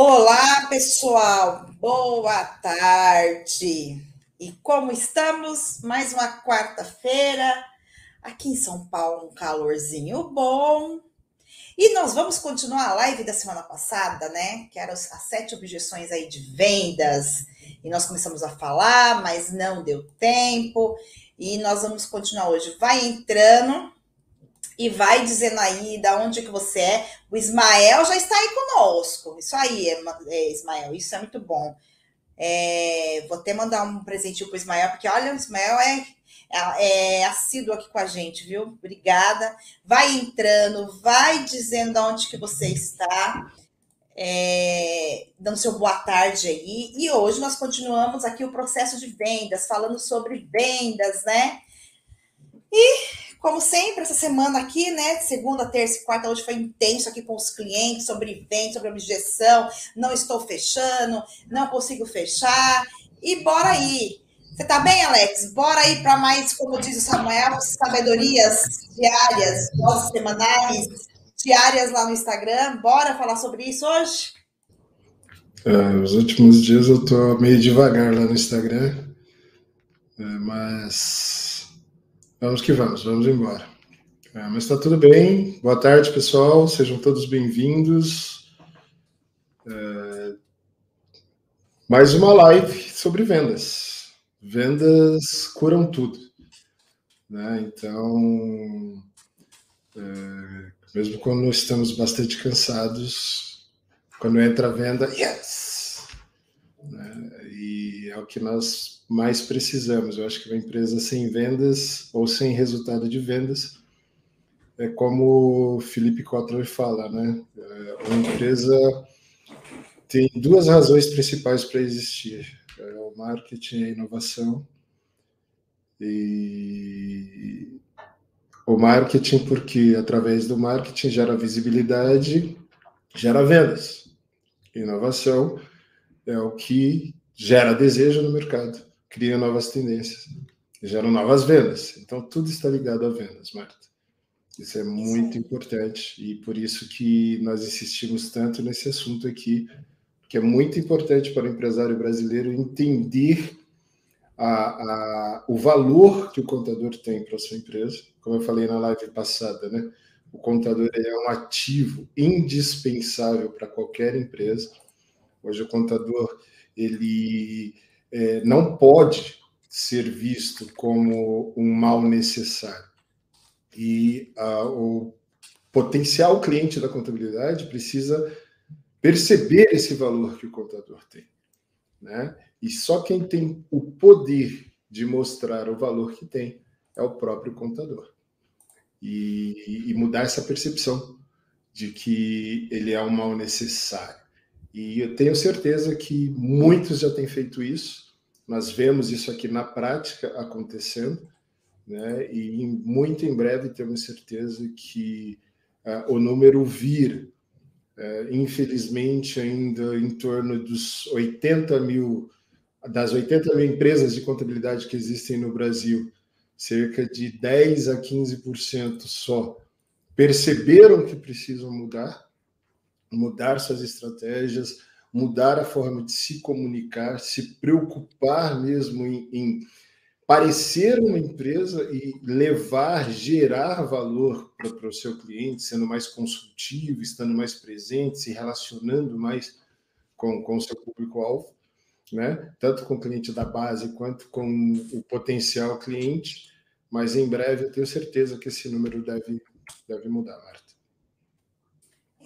Olá, pessoal. Boa tarde. E como estamos? Mais uma quarta-feira. Aqui em São Paulo, um calorzinho bom. E nós vamos continuar a live da semana passada, né? Que eram as sete objeções aí de vendas. E nós começamos a falar, mas não deu tempo. E nós vamos continuar hoje. Vai entrando e vai dizendo aí da onde que você é. O Ismael já está aí conosco. Isso aí, é, é Ismael, isso é muito bom. É, vou até mandar um presentinho para o Ismael, porque olha, o Ismael é, é, é, assíduo aqui com a gente, viu? Obrigada. Vai entrando, vai dizendo de onde que você está, é, dando seu boa tarde aí. E hoje nós continuamos aqui o processo de vendas, falando sobre vendas, né? E como sempre, essa semana aqui, né? Segunda, terça e quarta, hoje foi intenso aqui com os clientes sobre venda, sobre objeção. Não estou fechando, não consigo fechar. E bora aí. Você tá bem, Alex? Bora aí para mais, como diz o Samuel, sabedorias diárias, doses semanais, diárias lá no Instagram. Bora falar sobre isso hoje? É, os últimos dias eu tô meio devagar lá no Instagram, é, mas Vamos que vamos, vamos embora. É, mas está tudo bem. Boa tarde, pessoal. Sejam todos bem-vindos. É, mais uma live sobre vendas. Vendas curam tudo. Né? Então, é, mesmo quando estamos bastante cansados, quando entra a venda, yes! Né? E é o que nós mais precisamos. Eu acho que uma empresa sem vendas ou sem resultado de vendas é como o Felipe Kotler fala, né? É, uma empresa tem duas razões principais para existir: é o marketing e a inovação. E o marketing, porque através do marketing gera visibilidade, gera vendas. Inovação é o que gera desejo no mercado cria novas tendências, geram novas vendas. Então, tudo está ligado a vendas, Marta. Isso é muito importante e por isso que nós insistimos tanto nesse assunto aqui, que é muito importante para o empresário brasileiro entender a, a, o valor que o contador tem para a sua empresa. Como eu falei na live passada, né? O contador é um ativo indispensável para qualquer empresa. Hoje o contador ele é, não pode ser visto como um mal necessário. E a, o potencial cliente da contabilidade precisa perceber esse valor que o contador tem. Né? E só quem tem o poder de mostrar o valor que tem é o próprio contador. E, e mudar essa percepção de que ele é um mal necessário. E eu tenho certeza que muitos já têm feito isso. Nós vemos isso aqui na prática acontecendo, né? E muito em breve temos certeza que uh, o número vir, uh, infelizmente, ainda em torno dos 80 mil, das 80 mil empresas de contabilidade que existem no Brasil, cerca de 10 a 15% só perceberam que precisam mudar mudar suas estratégias, mudar a forma de se comunicar, se preocupar mesmo em, em parecer uma empresa e levar, gerar valor para o seu cliente, sendo mais consultivo, estando mais presente, se relacionando mais com o seu público-alvo, né? tanto com o cliente da base quanto com o potencial cliente. Mas em breve eu tenho certeza que esse número deve, deve mudar, Marta.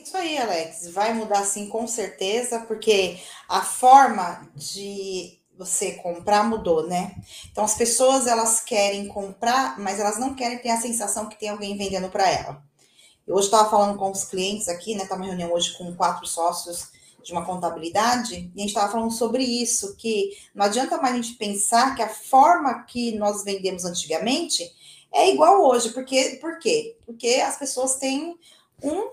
Isso aí, Alex, vai mudar sim, com certeza, porque a forma de você comprar mudou, né? Então as pessoas elas querem comprar, mas elas não querem ter a sensação que tem alguém vendendo para ela. Eu hoje estava falando com os clientes aqui, né? Tá uma reunião hoje com quatro sócios de uma contabilidade, e a gente estava falando sobre isso, que não adianta mais a gente pensar que a forma que nós vendemos antigamente é igual hoje. Porque, por quê? Porque as pessoas têm um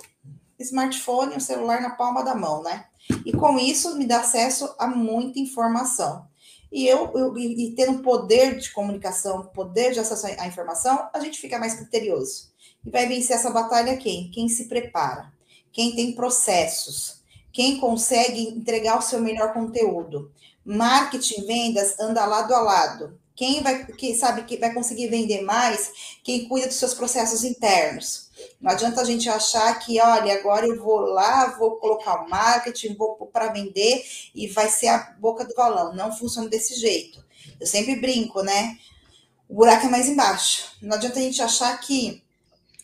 smartphone, um celular na palma da mão, né? E com isso me dá acesso a muita informação. E eu, eu e tendo poder de comunicação, poder de acesso à informação, a gente fica mais criterioso. E vai vencer essa batalha quem? Quem se prepara, quem tem processos, quem consegue entregar o seu melhor conteúdo. Marketing, vendas, anda lado a lado. Quem vai, quem sabe que vai conseguir vender mais? Quem cuida dos seus processos internos. Não adianta a gente achar que, olha, agora eu vou lá, vou colocar o marketing, vou para vender e vai ser a boca do balão. Não funciona desse jeito. Eu sempre brinco, né? O buraco é mais embaixo. Não adianta a gente achar que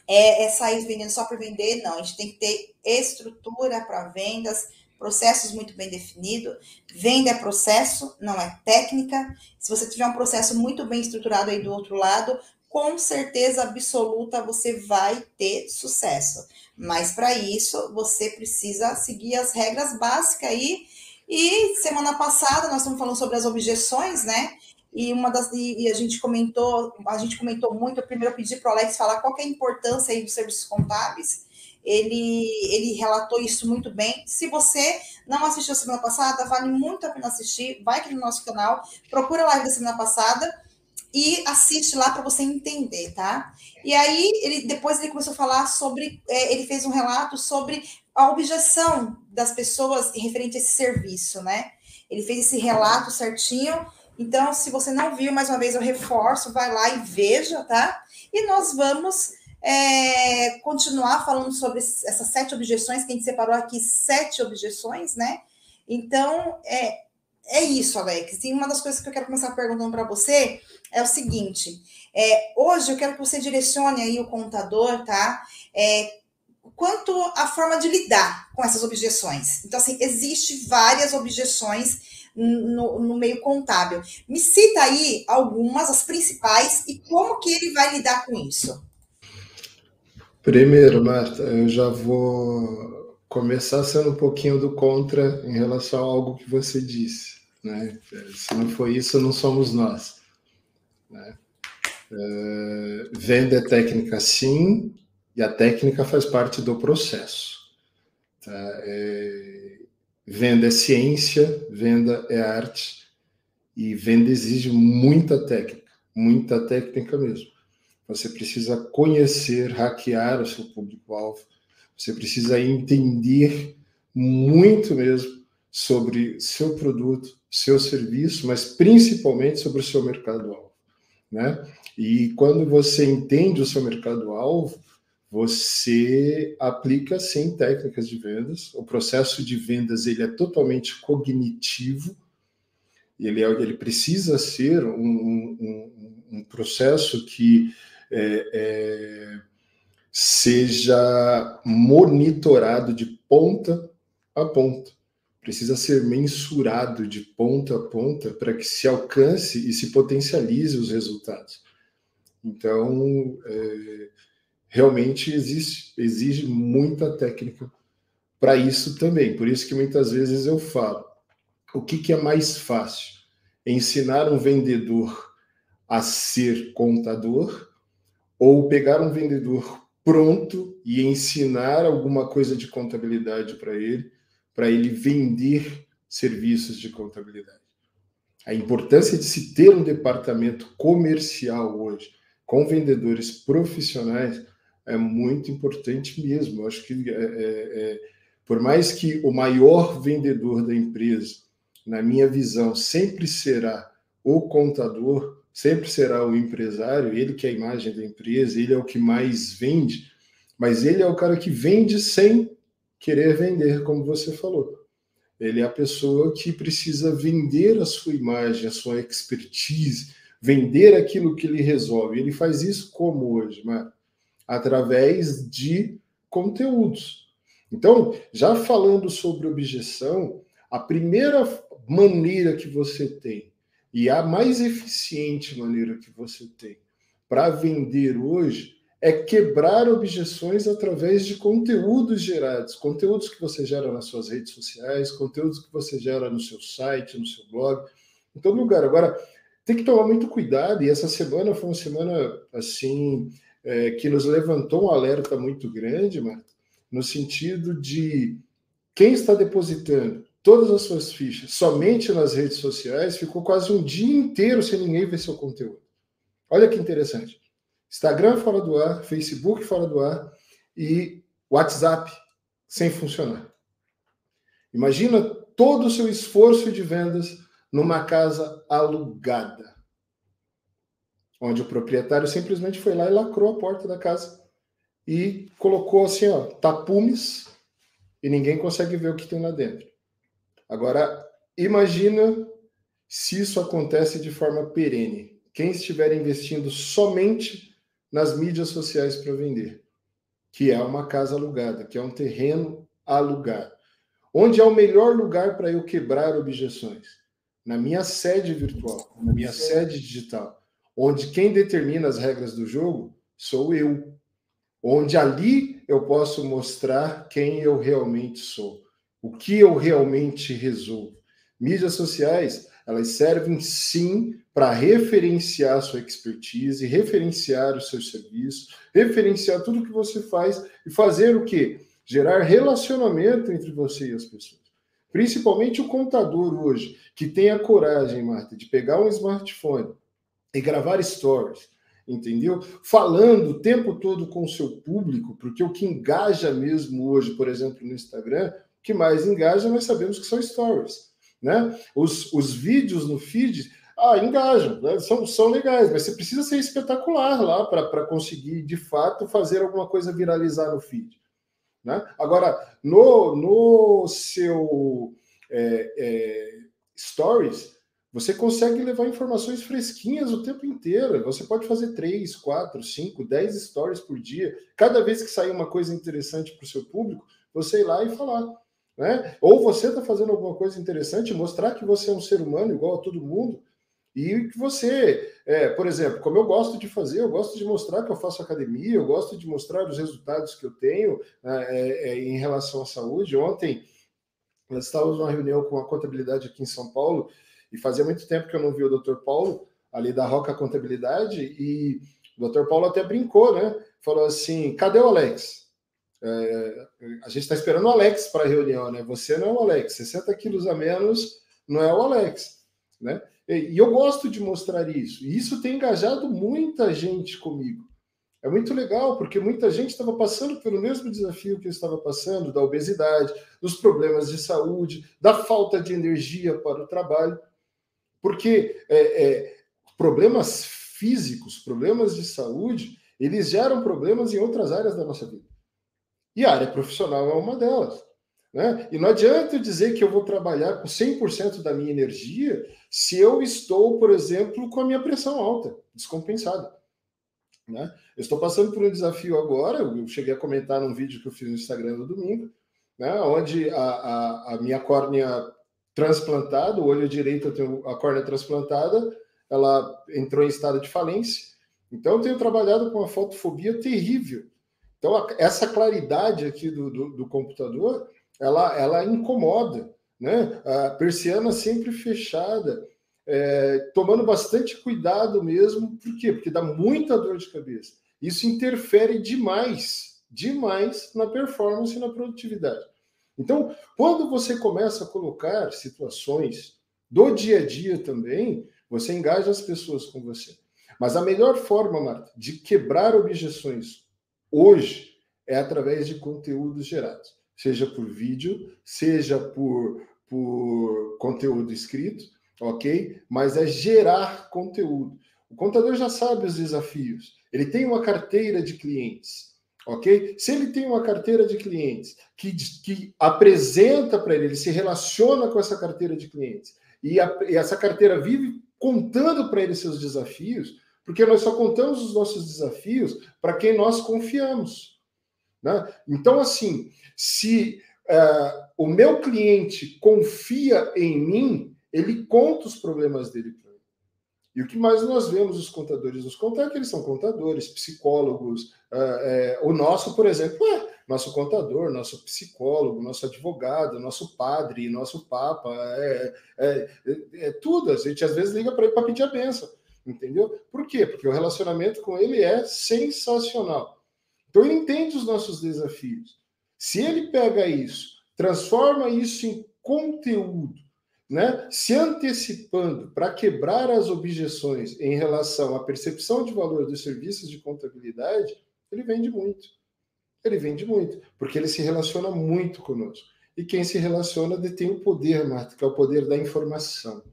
é, é sair vendendo só por vender, não. A gente tem que ter estrutura para vendas, processos muito bem definidos. Venda é processo, não é técnica. Se você tiver um processo muito bem estruturado aí do outro lado, com certeza absoluta você vai ter sucesso. Mas para isso, você precisa seguir as regras básicas aí. E semana passada nós estamos falando sobre as objeções, né? E uma das e a gente comentou, a gente comentou muito, eu primeiro pedi para o Alex falar qual é a importância aí dos serviços contábeis ele, ele relatou isso muito bem. Se você não assistiu semana passada, vale muito a pena assistir. Vai aqui no nosso canal, procura a live da semana passada e assiste lá para você entender, tá? E aí, ele depois ele começou a falar sobre, é, ele fez um relato sobre a objeção das pessoas referente a esse serviço, né? Ele fez esse relato certinho. Então, se você não viu, mais uma vez eu reforço, vai lá e veja, tá? E nós vamos é, continuar falando sobre essas sete objeções, que a gente separou aqui sete objeções, né? Então, é, é isso, Alex. E uma das coisas que eu quero começar perguntando para você é o seguinte: é, hoje eu quero que você direcione aí o contador, tá? É, quanto à forma de lidar com essas objeções. Então, assim, existe várias objeções no, no, meio contábil. Me cita aí algumas, as principais, e como que ele vai lidar com isso. Primeiro, Marta, eu já vou começar sendo um pouquinho do contra em relação a algo que você disse. Né? Se não foi isso, não somos nós. Né? Venda é técnica, sim, e a técnica faz parte do processo. Tá? É, venda é ciência, venda é arte, e venda exige muita técnica, muita técnica mesmo. Você precisa conhecer, hackear o seu público-alvo. Você precisa entender muito mesmo sobre seu produto, seu serviço, mas principalmente sobre o seu mercado-alvo, né? E quando você entende o seu mercado-alvo, você aplica sim técnicas de vendas. O processo de vendas ele é totalmente cognitivo. Ele, é, ele precisa ser um, um, um processo que é, é, seja monitorado de ponta a ponta. Precisa ser mensurado de ponta a ponta para que se alcance e se potencialize os resultados. Então, é, realmente existe, exige muita técnica para isso também. Por isso que muitas vezes eu falo: o que, que é mais fácil? Ensinar um vendedor a ser contador ou pegar um vendedor pronto e ensinar alguma coisa de contabilidade para ele, para ele vender serviços de contabilidade. A importância de se ter um departamento comercial hoje com vendedores profissionais é muito importante mesmo. Eu acho que é, é, é, por mais que o maior vendedor da empresa, na minha visão, sempre será o contador, sempre será o empresário, ele que é a imagem da empresa, ele é o que mais vende, mas ele é o cara que vende sem querer vender, como você falou. Ele é a pessoa que precisa vender a sua imagem, a sua expertise, vender aquilo que ele resolve. Ele faz isso como hoje, mas através de conteúdos. Então, já falando sobre objeção, a primeira maneira que você tem e a mais eficiente maneira que você tem para vender hoje é quebrar objeções através de conteúdos gerados, conteúdos que você gera nas suas redes sociais, conteúdos que você gera no seu site, no seu blog, em todo lugar. Agora, tem que tomar muito cuidado, e essa semana foi uma semana assim é, que nos levantou um alerta muito grande, Marta, no sentido de quem está depositando todas as suas fichas somente nas redes sociais, ficou quase um dia inteiro sem ninguém ver seu conteúdo. Olha que interessante. Instagram fora do ar, Facebook fora do ar e WhatsApp sem funcionar. Imagina todo o seu esforço de vendas numa casa alugada, onde o proprietário simplesmente foi lá e lacrou a porta da casa e colocou assim, ó, tapumes e ninguém consegue ver o que tem lá dentro. Agora, imagina se isso acontece de forma perene. Quem estiver investindo somente nas mídias sociais para vender, que é uma casa alugada, que é um terreno alugado. Onde é o melhor lugar para eu quebrar objeções? Na minha sede virtual, na minha sede digital, onde quem determina as regras do jogo sou eu. Onde ali eu posso mostrar quem eu realmente sou, o que eu realmente resolvo. Mídias sociais, elas servem sim para referenciar a sua expertise, referenciar os seus serviços, referenciar tudo que você faz e fazer o quê? Gerar relacionamento entre você e as pessoas. Principalmente o contador hoje, que tem a coragem, Marta, de pegar um smartphone e gravar stories, entendeu? Falando o tempo todo com o seu público, porque o que engaja mesmo hoje, por exemplo, no Instagram, o que mais engaja, nós sabemos que são stories. Né? Os, os vídeos no feed ah, engajam, né? são, são legais, mas você precisa ser espetacular lá para conseguir, de fato, fazer alguma coisa viralizar no feed. Né? Agora, no, no seu é, é, Stories, você consegue levar informações fresquinhas o tempo inteiro. Você pode fazer três, quatro, cinco, dez stories por dia. Cada vez que sair uma coisa interessante para o seu público, você ir lá e falar. Né? Ou você está fazendo alguma coisa interessante, mostrar que você é um ser humano igual a todo mundo. E que você, é, por exemplo, como eu gosto de fazer, eu gosto de mostrar que eu faço academia, eu gosto de mostrar os resultados que eu tenho né, é, é, em relação à saúde. Ontem, nós estávamos numa reunião com a contabilidade aqui em São Paulo, e fazia muito tempo que eu não vi o doutor Paulo, ali da Roca Contabilidade, e o doutor Paulo até brincou, né? Falou assim: cadê o Alex? É, a gente está esperando o Alex para a reunião, né? Você não é o Alex, 60 quilos a menos não é o Alex, né? E eu gosto de mostrar isso. E isso tem engajado muita gente comigo. É muito legal, porque muita gente estava passando pelo mesmo desafio que eu estava passando, da obesidade, dos problemas de saúde, da falta de energia para o trabalho. Porque é, é, problemas físicos, problemas de saúde, eles geram problemas em outras áreas da nossa vida. E a área profissional é uma delas. Né? E não adianta eu dizer que eu vou trabalhar com 100% da minha energia se eu estou, por exemplo, com a minha pressão alta, descompensada. Né? Eu estou passando por um desafio agora, eu cheguei a comentar num vídeo que eu fiz no Instagram no domingo, né? onde a, a, a minha córnea transplantada, o olho direito eu tenho a córnea transplantada, ela entrou em estado de falência. Então eu tenho trabalhado com uma fotofobia terrível. Então essa claridade aqui do, do, do computador ela, ela incomoda, né? A persiana sempre fechada, é, tomando bastante cuidado mesmo, por quê? Porque dá muita dor de cabeça. Isso interfere demais, demais na performance e na produtividade. Então, quando você começa a colocar situações do dia a dia também, você engaja as pessoas com você. Mas a melhor forma, Marta, de quebrar objeções hoje é através de conteúdos gerados seja por vídeo, seja por, por conteúdo escrito, ok? Mas é gerar conteúdo. O contador já sabe os desafios. Ele tem uma carteira de clientes, ok? Se ele tem uma carteira de clientes que, que apresenta para ele, ele se relaciona com essa carteira de clientes e, a, e essa carteira vive contando para ele seus desafios, porque nós só contamos os nossos desafios para quem nós confiamos. Né? Então, assim, se uh, o meu cliente confia em mim, ele conta os problemas dele para mim. E o que mais nós vemos os contadores nos contar é que eles são contadores, psicólogos. Uh, é, o nosso, por exemplo, é nosso contador, nosso psicólogo, nosso advogado, nosso padre, nosso papa, é, é, é, é tudo. A gente às vezes liga para ele para pedir a benção, entendeu? Por quê? Porque o relacionamento com ele é sensacional. Então ele entende os nossos desafios. Se ele pega isso, transforma isso em conteúdo, né? se antecipando para quebrar as objeções em relação à percepção de valor dos serviços de contabilidade, ele vende muito. Ele vende muito, porque ele se relaciona muito conosco. e quem se relaciona detém o poder, Marta, que é o poder da informação.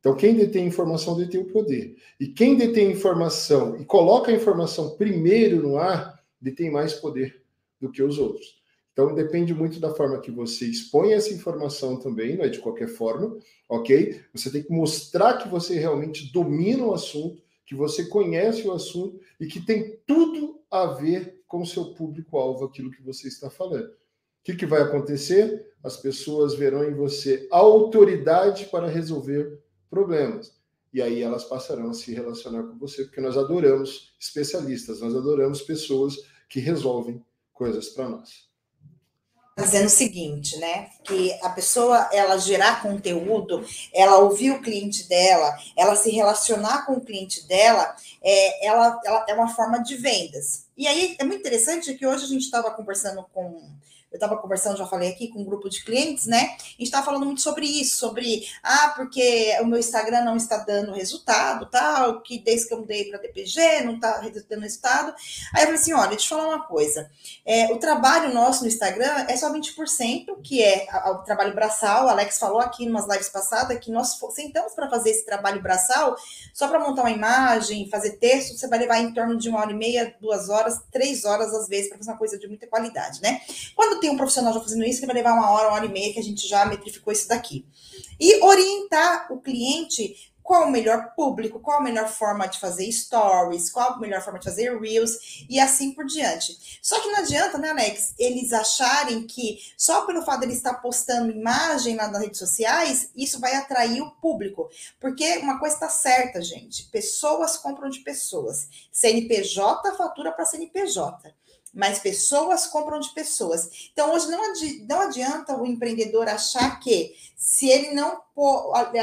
Então, quem detém informação detém o poder. E quem detém informação e coloca a informação primeiro no ar, detém mais poder do que os outros. Então, depende muito da forma que você expõe essa informação também, não é de qualquer forma, ok? Você tem que mostrar que você realmente domina o assunto, que você conhece o assunto e que tem tudo a ver com o seu público-alvo, aquilo que você está falando. O que, que vai acontecer? As pessoas verão em você autoridade para resolver problemas. E aí elas passarão a se relacionar com você, porque nós adoramos especialistas, nós adoramos pessoas que resolvem coisas para nós dizendo o seguinte, né? Que a pessoa ela gerar conteúdo, ela ouvir o cliente dela, ela se relacionar com o cliente dela, é, ela, ela é uma forma de vendas. E aí é muito interessante que hoje a gente estava conversando com eu estava conversando, já falei aqui, com um grupo de clientes, né? A gente estava falando muito sobre isso, sobre, ah, porque o meu Instagram não está dando resultado, tal, que desde que eu mudei para DPG, não está dando resultado. Aí eu falei assim: olha, deixa eu falar uma coisa. É, o trabalho nosso no Instagram é só 20%, que é o trabalho braçal. O Alex falou aqui em umas lives passadas que nós sentamos para fazer esse trabalho braçal, só para montar uma imagem, fazer texto, você vai levar em torno de uma hora e meia, duas horas, três horas às vezes, para fazer uma coisa de muita qualidade, né? Quando tem um profissional já fazendo isso, que vai levar uma hora, uma hora e meia, que a gente já metrificou isso daqui. E orientar o cliente qual o melhor público, qual a melhor forma de fazer stories, qual a melhor forma de fazer reels e assim por diante. Só que não adianta, né, Alex, eles acharem que só pelo fato de ele estar postando imagem lá nas redes sociais, isso vai atrair o público. Porque uma coisa está certa, gente: pessoas compram de pessoas. CNPJ fatura para CNPJ mas pessoas compram de pessoas. Então, hoje não, adi não adianta o empreendedor achar que se ele não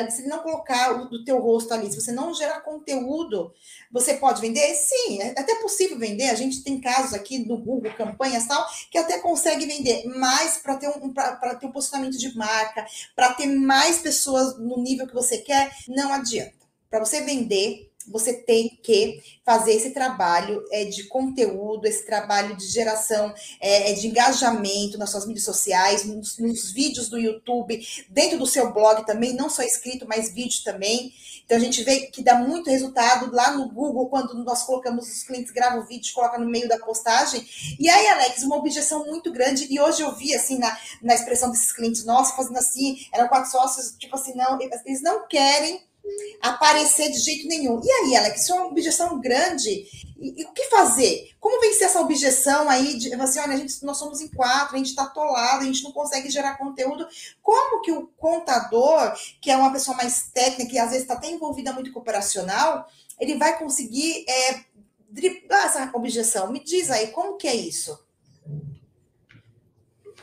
se ele não colocar o do teu rosto ali, se você não gerar conteúdo, você pode vender? Sim, é até possível vender. A gente tem casos aqui no Google, campanhas tal, que até consegue vender, mas para ter um para ter um posicionamento de marca, para ter mais pessoas no nível que você quer, não adianta. Para você vender, você tem que fazer esse trabalho é, de conteúdo, esse trabalho de geração é, é, de engajamento nas suas mídias sociais, nos, nos, vídeos do YouTube, dentro do seu blog também, não só escrito, mas vídeo também. Então a gente vê que dá muito resultado lá no Google, quando nós colocamos, os clientes gravam o vídeo, coloca no meio da postagem. E aí, Alex, uma objeção muito grande, e hoje eu vi assim na, na expressão desses clientes nossos, fazendo assim, eram quatro sócios, tipo assim, não, eles não querem aparecer de jeito nenhum. E aí, Alex, isso é uma objeção grande. E, e, o que fazer? Como vencer essa objeção aí de assim, olha, a gente, nós somos em quatro, a gente está atolado, a gente não consegue gerar conteúdo. Como que o contador, que é uma pessoa mais técnica e às vezes está até envolvida muito com operacional, ele vai conseguir é, driblar essa objeção? Me diz aí, como que é isso?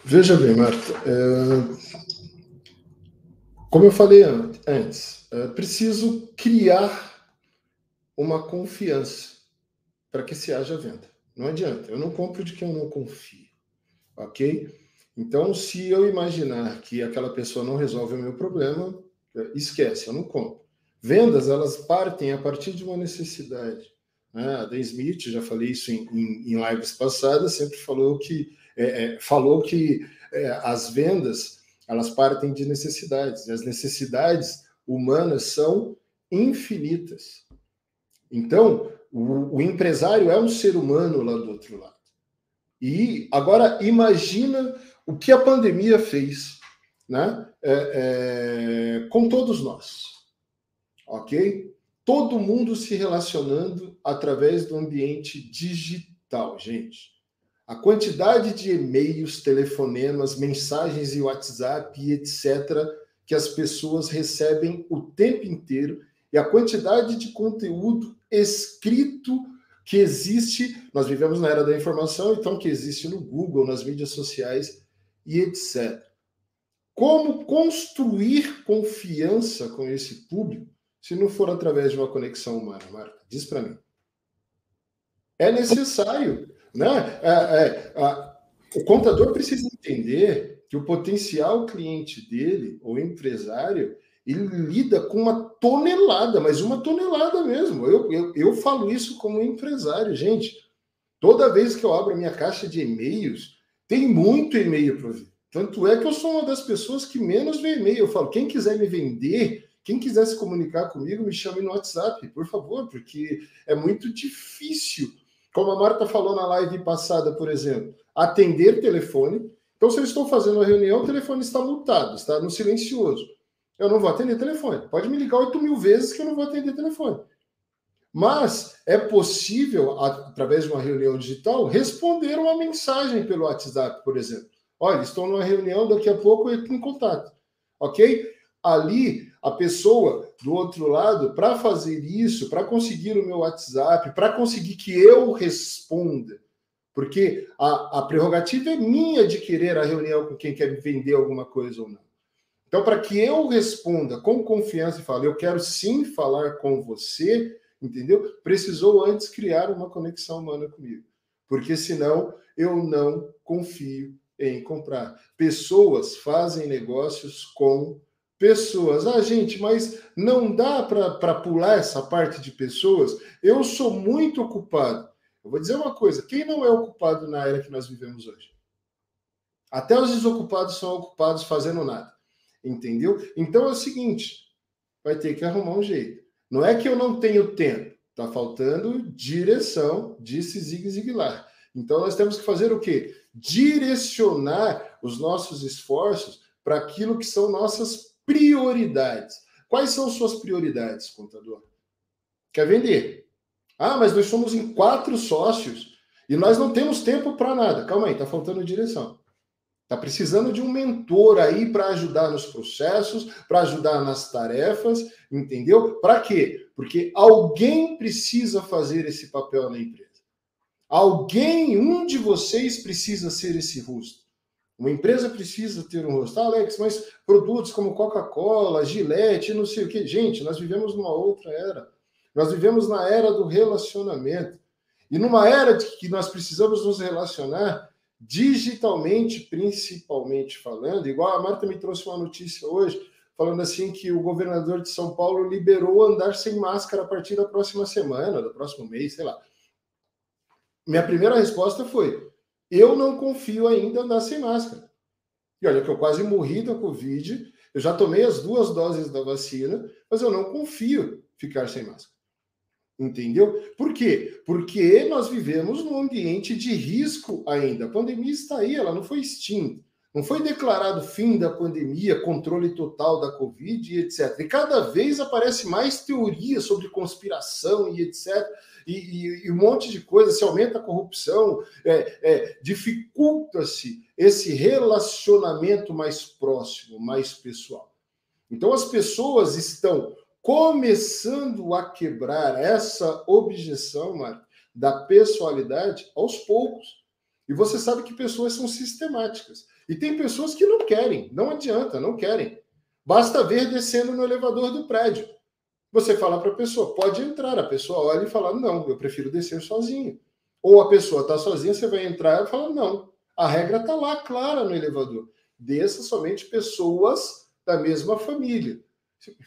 Veja bem, Marta. É... Como eu falei antes, é preciso criar uma confiança para que se haja venda. Não adianta, eu não compro de quem eu não confio, ok? Então, se eu imaginar que aquela pessoa não resolve o meu problema, esquece, eu não compro. Vendas, elas partem a partir de uma necessidade. Né? A Dan Smith, já falei isso em, em, em lives passadas, sempre falou que, é, é, falou que é, as vendas, elas partem de necessidades. E as necessidades humanas são infinitas. Então, o, o, empresário é um ser humano lá do outro lado. E agora imagina o que a pandemia fez, né? É, é, com todos nós, ok? Todo mundo se relacionando através do ambiente digital, gente. A quantidade de e-mails, telefonemas, mensagens e WhatsApp, etc., que as pessoas recebem o tempo inteiro e a quantidade de conteúdo escrito que existe. Nós vivemos na era da informação, então que existe no Google, nas mídias sociais e etc. Como construir confiança com esse público se não for através de uma conexão humana, Marta? Diz para mim. É necessário, né? É, é, o contador precisa entender que o potencial cliente dele, ou empresário, ele lida com uma tonelada, mas uma tonelada mesmo. Eu, eu, eu falo isso como empresário, gente. Toda vez que eu abro a minha caixa de e-mails, tem muito e-mail para ver. Tanto é que eu sou uma das pessoas que menos vê e-mail. Eu falo, quem quiser me vender, quem quiser se comunicar comigo, me chame no WhatsApp, por favor, porque é muito difícil. Como a Marta falou na live passada, por exemplo, atender telefone. Então, se eu estou fazendo uma reunião, o telefone está mutado, está no silencioso. Eu não vou atender telefone. Pode me ligar 8 mil vezes que eu não vou atender telefone. Mas é possível, através de uma reunião digital, responder uma mensagem pelo WhatsApp, por exemplo. Olha, estou numa reunião, daqui a pouco eu entro em contato. Ok? Ali, a pessoa do outro lado, para fazer isso, para conseguir o meu WhatsApp, para conseguir que eu responda, porque a, a prerrogativa é minha de querer a reunião com quem quer vender alguma coisa ou não. Então, para que eu responda com confiança e fale, eu quero sim falar com você, entendeu? Precisou antes criar uma conexão humana comigo, porque senão eu não confio em comprar. Pessoas fazem negócios com pessoas. Ah, gente, mas não dá para pular essa parte de pessoas? Eu sou muito ocupado. Eu vou dizer uma coisa: quem não é ocupado na era que nós vivemos hoje? Até os desocupados são ocupados fazendo nada. Entendeu? Então é o seguinte: vai ter que arrumar um jeito. Não é que eu não tenho tempo, está faltando direção, disse Zig Ziglar. Então nós temos que fazer o quê? Direcionar os nossos esforços para aquilo que são nossas prioridades. Quais são suas prioridades, contador? Quer vender? Ah, mas nós somos em quatro sócios e nós não temos tempo para nada. Calma aí, está faltando direção. Está precisando de um mentor aí para ajudar nos processos, para ajudar nas tarefas, entendeu? Para quê? Porque alguém precisa fazer esse papel na empresa. Alguém, um de vocês precisa ser esse rosto. Uma empresa precisa ter um rosto. Ah, Alex, mas produtos como Coca-Cola, Gillette, não sei o quê. Gente, nós vivemos numa outra era. Nós vivemos na era do relacionamento. E numa era de que nós precisamos nos relacionar, digitalmente, principalmente falando, igual a Marta me trouxe uma notícia hoje, falando assim que o governador de São Paulo liberou andar sem máscara a partir da próxima semana, do próximo mês, sei lá. Minha primeira resposta foi: eu não confio ainda andar sem máscara. E olha que eu quase morri da Covid, eu já tomei as duas doses da vacina, mas eu não confio ficar sem máscara. Entendeu? Por quê? Porque nós vivemos num ambiente de risco ainda. A pandemia está aí, ela não foi extinta. Não foi declarado fim da pandemia, controle total da Covid e etc. E cada vez aparece mais teoria sobre conspiração e etc. E, e, e um monte de coisa, se aumenta a corrupção, é, é, dificulta-se esse relacionamento mais próximo, mais pessoal. Então as pessoas estão começando a quebrar essa objeção, da pessoalidade aos poucos. E você sabe que pessoas são sistemáticas. E tem pessoas que não querem, não adianta, não querem. Basta ver descendo no elevador do prédio. Você fala para a pessoa, pode entrar. A pessoa olha e fala, não, eu prefiro descer sozinho. Ou a pessoa está sozinha, você vai entrar e fala, não. A regra está lá, clara no elevador. Desça somente pessoas da mesma família.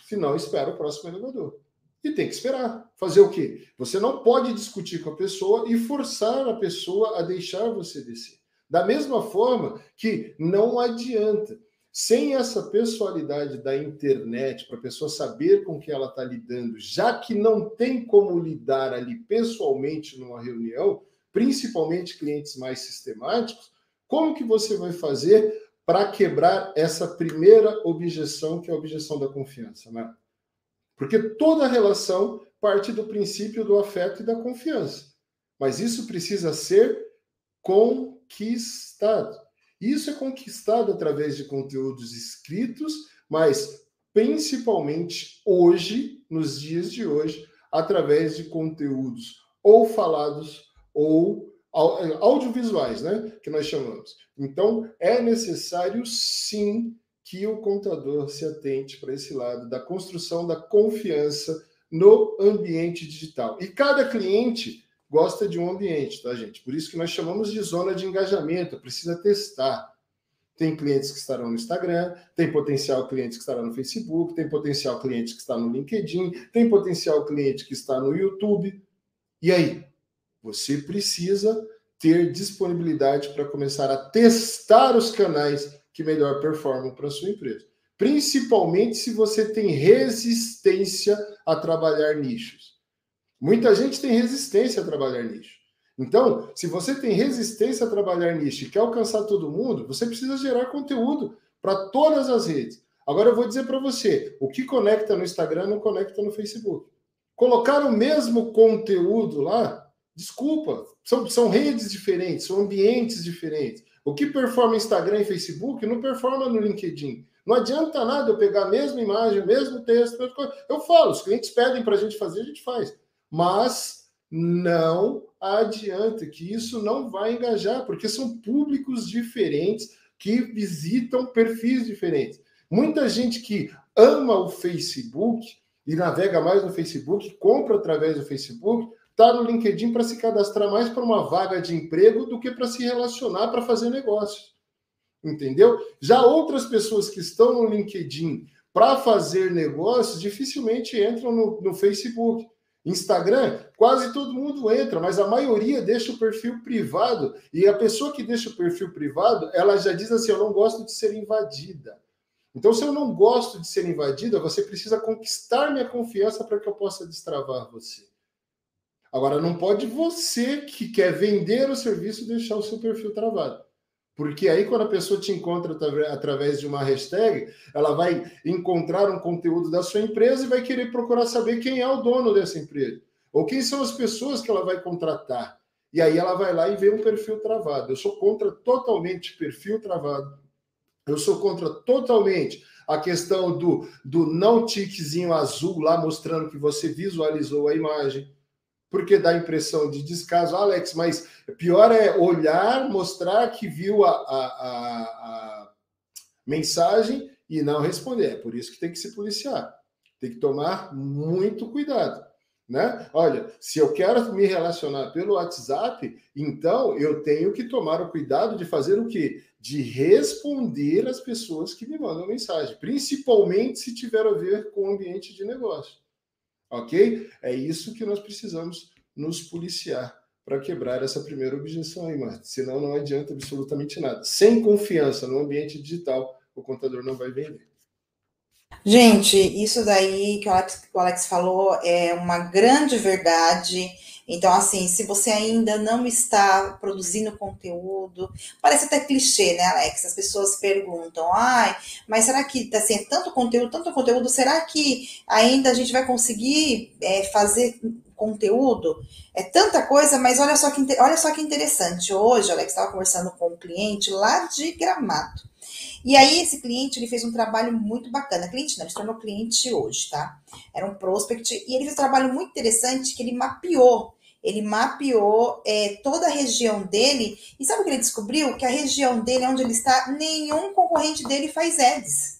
Se não, espera o próximo elevador. E tem que esperar. Fazer o quê? Você não pode discutir com a pessoa e forçar a pessoa a deixar você descer. Da mesma forma que não adianta. Sem essa pessoalidade da internet, para a pessoa saber com que ela está lidando, já que não tem como lidar ali pessoalmente numa reunião, principalmente clientes mais sistemáticos, como que você vai fazer para quebrar essa primeira objeção, que é a objeção da confiança, né? Porque toda relação parte do princípio do afeto e da confiança. Mas isso precisa ser conquistado. Isso é conquistado através de conteúdos escritos, mas principalmente hoje, nos dias de hoje, através de conteúdos ou falados ou audiovisuais, né, que nós chamamos. Então, é necessário sim que o contador se atente para esse lado da construção da confiança no ambiente digital. E cada cliente gosta de um ambiente, tá, gente? Por isso que nós chamamos de zona de engajamento, precisa testar. Tem clientes que estarão no Instagram, tem potencial cliente que estará no Facebook, tem potencial cliente que está no LinkedIn, tem potencial cliente que está no YouTube. E aí? Você precisa ter disponibilidade para começar a testar os canais que melhor performam para sua empresa. Principalmente se você tem resistência a trabalhar nichos. Muita gente tem resistência a trabalhar nicho. Então, se você tem resistência a trabalhar nicho e quer alcançar todo mundo, você precisa gerar conteúdo para todas as redes. Agora eu vou dizer para você, o que conecta no Instagram não conecta no Facebook. Colocar o mesmo conteúdo lá, desculpa, são, são redes diferentes, são ambientes diferentes. O que performa Instagram e Facebook não performa no LinkedIn. Não adianta nada eu pegar a mesma imagem, o mesmo texto. Eu falo, os clientes pedem para a gente fazer, a gente faz. Mas não adianta que isso não vai engajar, porque são públicos diferentes que visitam perfis diferentes. Muita gente que ama o Facebook e navega mais no Facebook, compra através do Facebook, está no LinkedIn para se cadastrar mais para uma vaga de emprego do que para se relacionar para fazer negócios. Entendeu? Já outras pessoas que estão no LinkedIn para fazer negócios dificilmente entram no, no Facebook. Instagram, quase todo mundo entra, mas a maioria deixa o perfil privado. E a pessoa que deixa o perfil privado, ela já diz assim: Eu não gosto de ser invadida. Então, se eu não gosto de ser invadida, você precisa conquistar minha confiança para que eu possa destravar você. Agora, não pode você que quer vender o serviço deixar o seu perfil travado. Porque aí, quando a pessoa te encontra através de uma hashtag, ela vai encontrar um conteúdo da sua empresa e vai querer procurar saber quem é o dono dessa empresa. Ou quem são as pessoas que ela vai contratar. E aí ela vai lá e vê um perfil travado. Eu sou contra totalmente perfil travado. Eu sou contra totalmente a questão do, do não tiquezinho azul lá mostrando que você visualizou a imagem porque dá a impressão de descaso. Alex, mas pior é olhar, mostrar que viu a, a, a, a mensagem e não responder. É por isso que tem que se policiar. Tem que tomar muito cuidado. Né? Olha, se eu quero me relacionar pelo WhatsApp, então eu tenho que tomar o cuidado de fazer o quê? De responder as pessoas que me mandam mensagem, principalmente se tiver a ver com o ambiente de negócio. Ok? É isso que nós precisamos nos policiar para quebrar essa primeira objeção aí, Marta. Senão não adianta absolutamente nada. Sem confiança no ambiente digital, o contador não vai vender. Gente, isso daí que o Alex, o Alex falou é uma grande verdade. Então, assim, se você ainda não está produzindo conteúdo, parece até clichê, né, Alex? As pessoas perguntam, ai, mas será que assim, é tanto conteúdo, tanto conteúdo, será que ainda a gente vai conseguir é, fazer conteúdo? É tanta coisa, mas olha só que, olha só que interessante. Hoje, Alex estava conversando com um cliente lá de Gramado. E aí, esse cliente ele fez um trabalho muito bacana. Cliente não, ele se tornou cliente hoje, tá? Era um prospect, e ele fez um trabalho muito interessante que ele mapeou ele mapeou é, toda a região dele e sabe o que ele descobriu? Que a região dele, onde ele está, nenhum concorrente dele faz ads.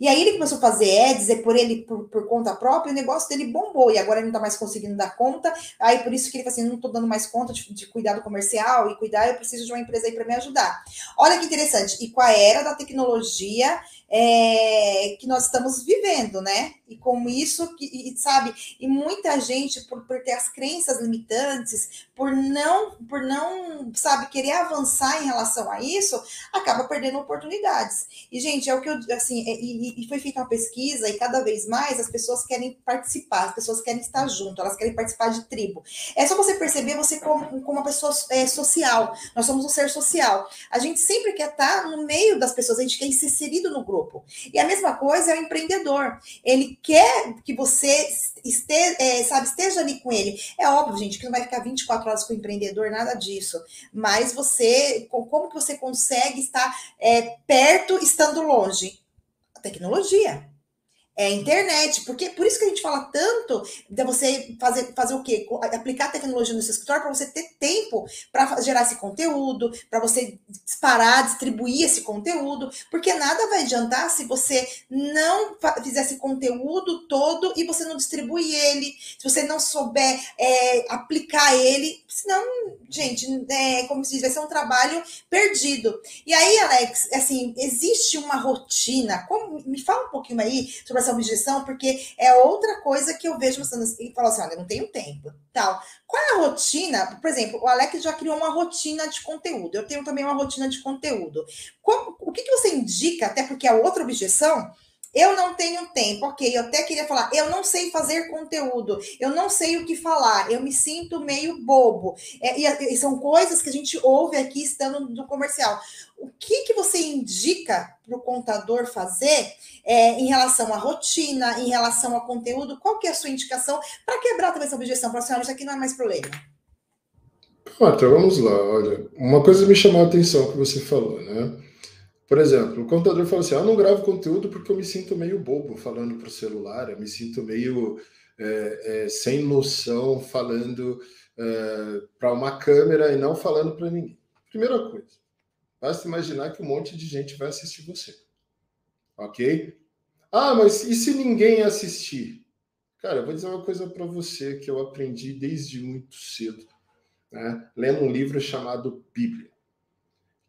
E aí ele começou a fazer ads, é por ele por, por, conta própria, o negócio dele bombou, e agora ele não está mais conseguindo dar conta. Aí por isso que ele falou assim: não estou dando mais conta de, de cuidado comercial e cuidar, eu preciso de uma empresa aí para me ajudar. Olha que interessante. E com a era da tecnologia, é, que nós estamos vivendo, né? E com isso, que, e, sabe, e muita gente, por, por ter as crenças limitantes, por não, por não, sabe, querer avançar em relação a isso, acaba perdendo oportunidades. E, gente, é o que eu, assim, é, e, e foi feita uma pesquisa, e cada vez mais as pessoas querem participar, as pessoas querem estar junto, elas querem participar de tribo. É só você perceber você como, como uma pessoa é, social, nós somos um ser social. A gente sempre quer estar no meio das pessoas, a gente quer ser inserido no grupo E a mesma coisa é o empreendedor. Ele quer que você esteja, é, sabe, esteja ali com ele. É óbvio, gente, que não vai ficar 24 horas com o empreendedor, nada disso. Mas você, como que você consegue estar é, perto estando longe? A tecnologia é internet, porque por isso que a gente fala tanto de você fazer, fazer o quê? Aplicar tecnologia no seu escritório para você ter tempo para gerar esse conteúdo, para você disparar, distribuir esse conteúdo, porque nada vai adiantar se você não fizer esse conteúdo todo e você não distribui ele, se você não souber é, aplicar ele, senão, gente, é, como se diz, vai ser um trabalho perdido. E aí, Alex, assim, existe uma rotina, como, me fala um pouquinho aí sobre essa objeção, porque é outra coisa que eu vejo você e fala assim: olha, eu não tenho tempo. Tal. Qual é a rotina? Por exemplo, o Alex já criou uma rotina de conteúdo. Eu tenho também uma rotina de conteúdo. Como, o que, que você indica, até porque a outra objeção eu não tenho tempo, ok. Eu até queria falar, eu não sei fazer conteúdo, eu não sei o que falar, eu me sinto meio bobo. É, e, e, são coisas que a gente ouve aqui estando no comercial. O que, que você indica para o contador fazer é, em relação à rotina, em relação ao conteúdo? Qual que é a sua indicação para quebrar também essa objeção? Para senhora, isso aqui não é mais problema. Então, vamos lá. Olha, uma coisa me chamou a atenção que você falou, né? Por exemplo, o contador fala assim: ah, eu não gravo conteúdo porque eu me sinto meio bobo falando para o celular, eu me sinto meio é, é, sem noção falando é, para uma câmera e não falando para ninguém. Primeira coisa, basta imaginar que um monte de gente vai assistir você. Ok? Ah, mas e se ninguém assistir? Cara, eu vou dizer uma coisa para você que eu aprendi desde muito cedo, né? lendo um livro chamado Bíblia.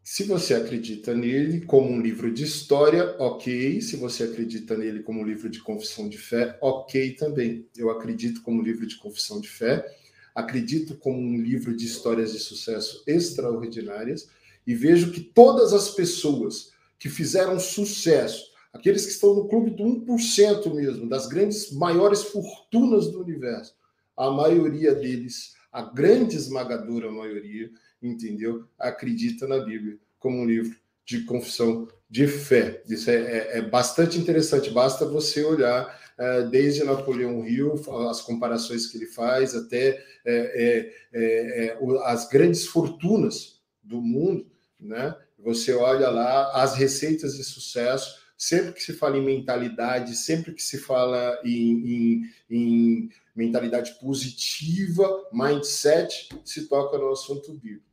Se você acredita nele como um livro de história, ok. Se você acredita nele como um livro de confissão de fé, ok também. Eu acredito como um livro de confissão de fé, acredito como um livro de histórias de sucesso extraordinárias e vejo que todas as pessoas que fizeram sucesso, aqueles que estão no clube do 1% mesmo, das grandes, maiores fortunas do universo, a maioria deles, a grande esmagadora maioria, entendeu? Acredita na Bíblia como um livro de confissão de fé. Isso é, é, é bastante interessante. Basta você olhar é, desde Napoleão Hill, as comparações que ele faz, até é, é, é, as grandes fortunas do mundo, né? Você olha lá as receitas de sucesso. Sempre que se fala em mentalidade, sempre que se fala em, em, em mentalidade positiva, mindset, se toca no assunto bíblico.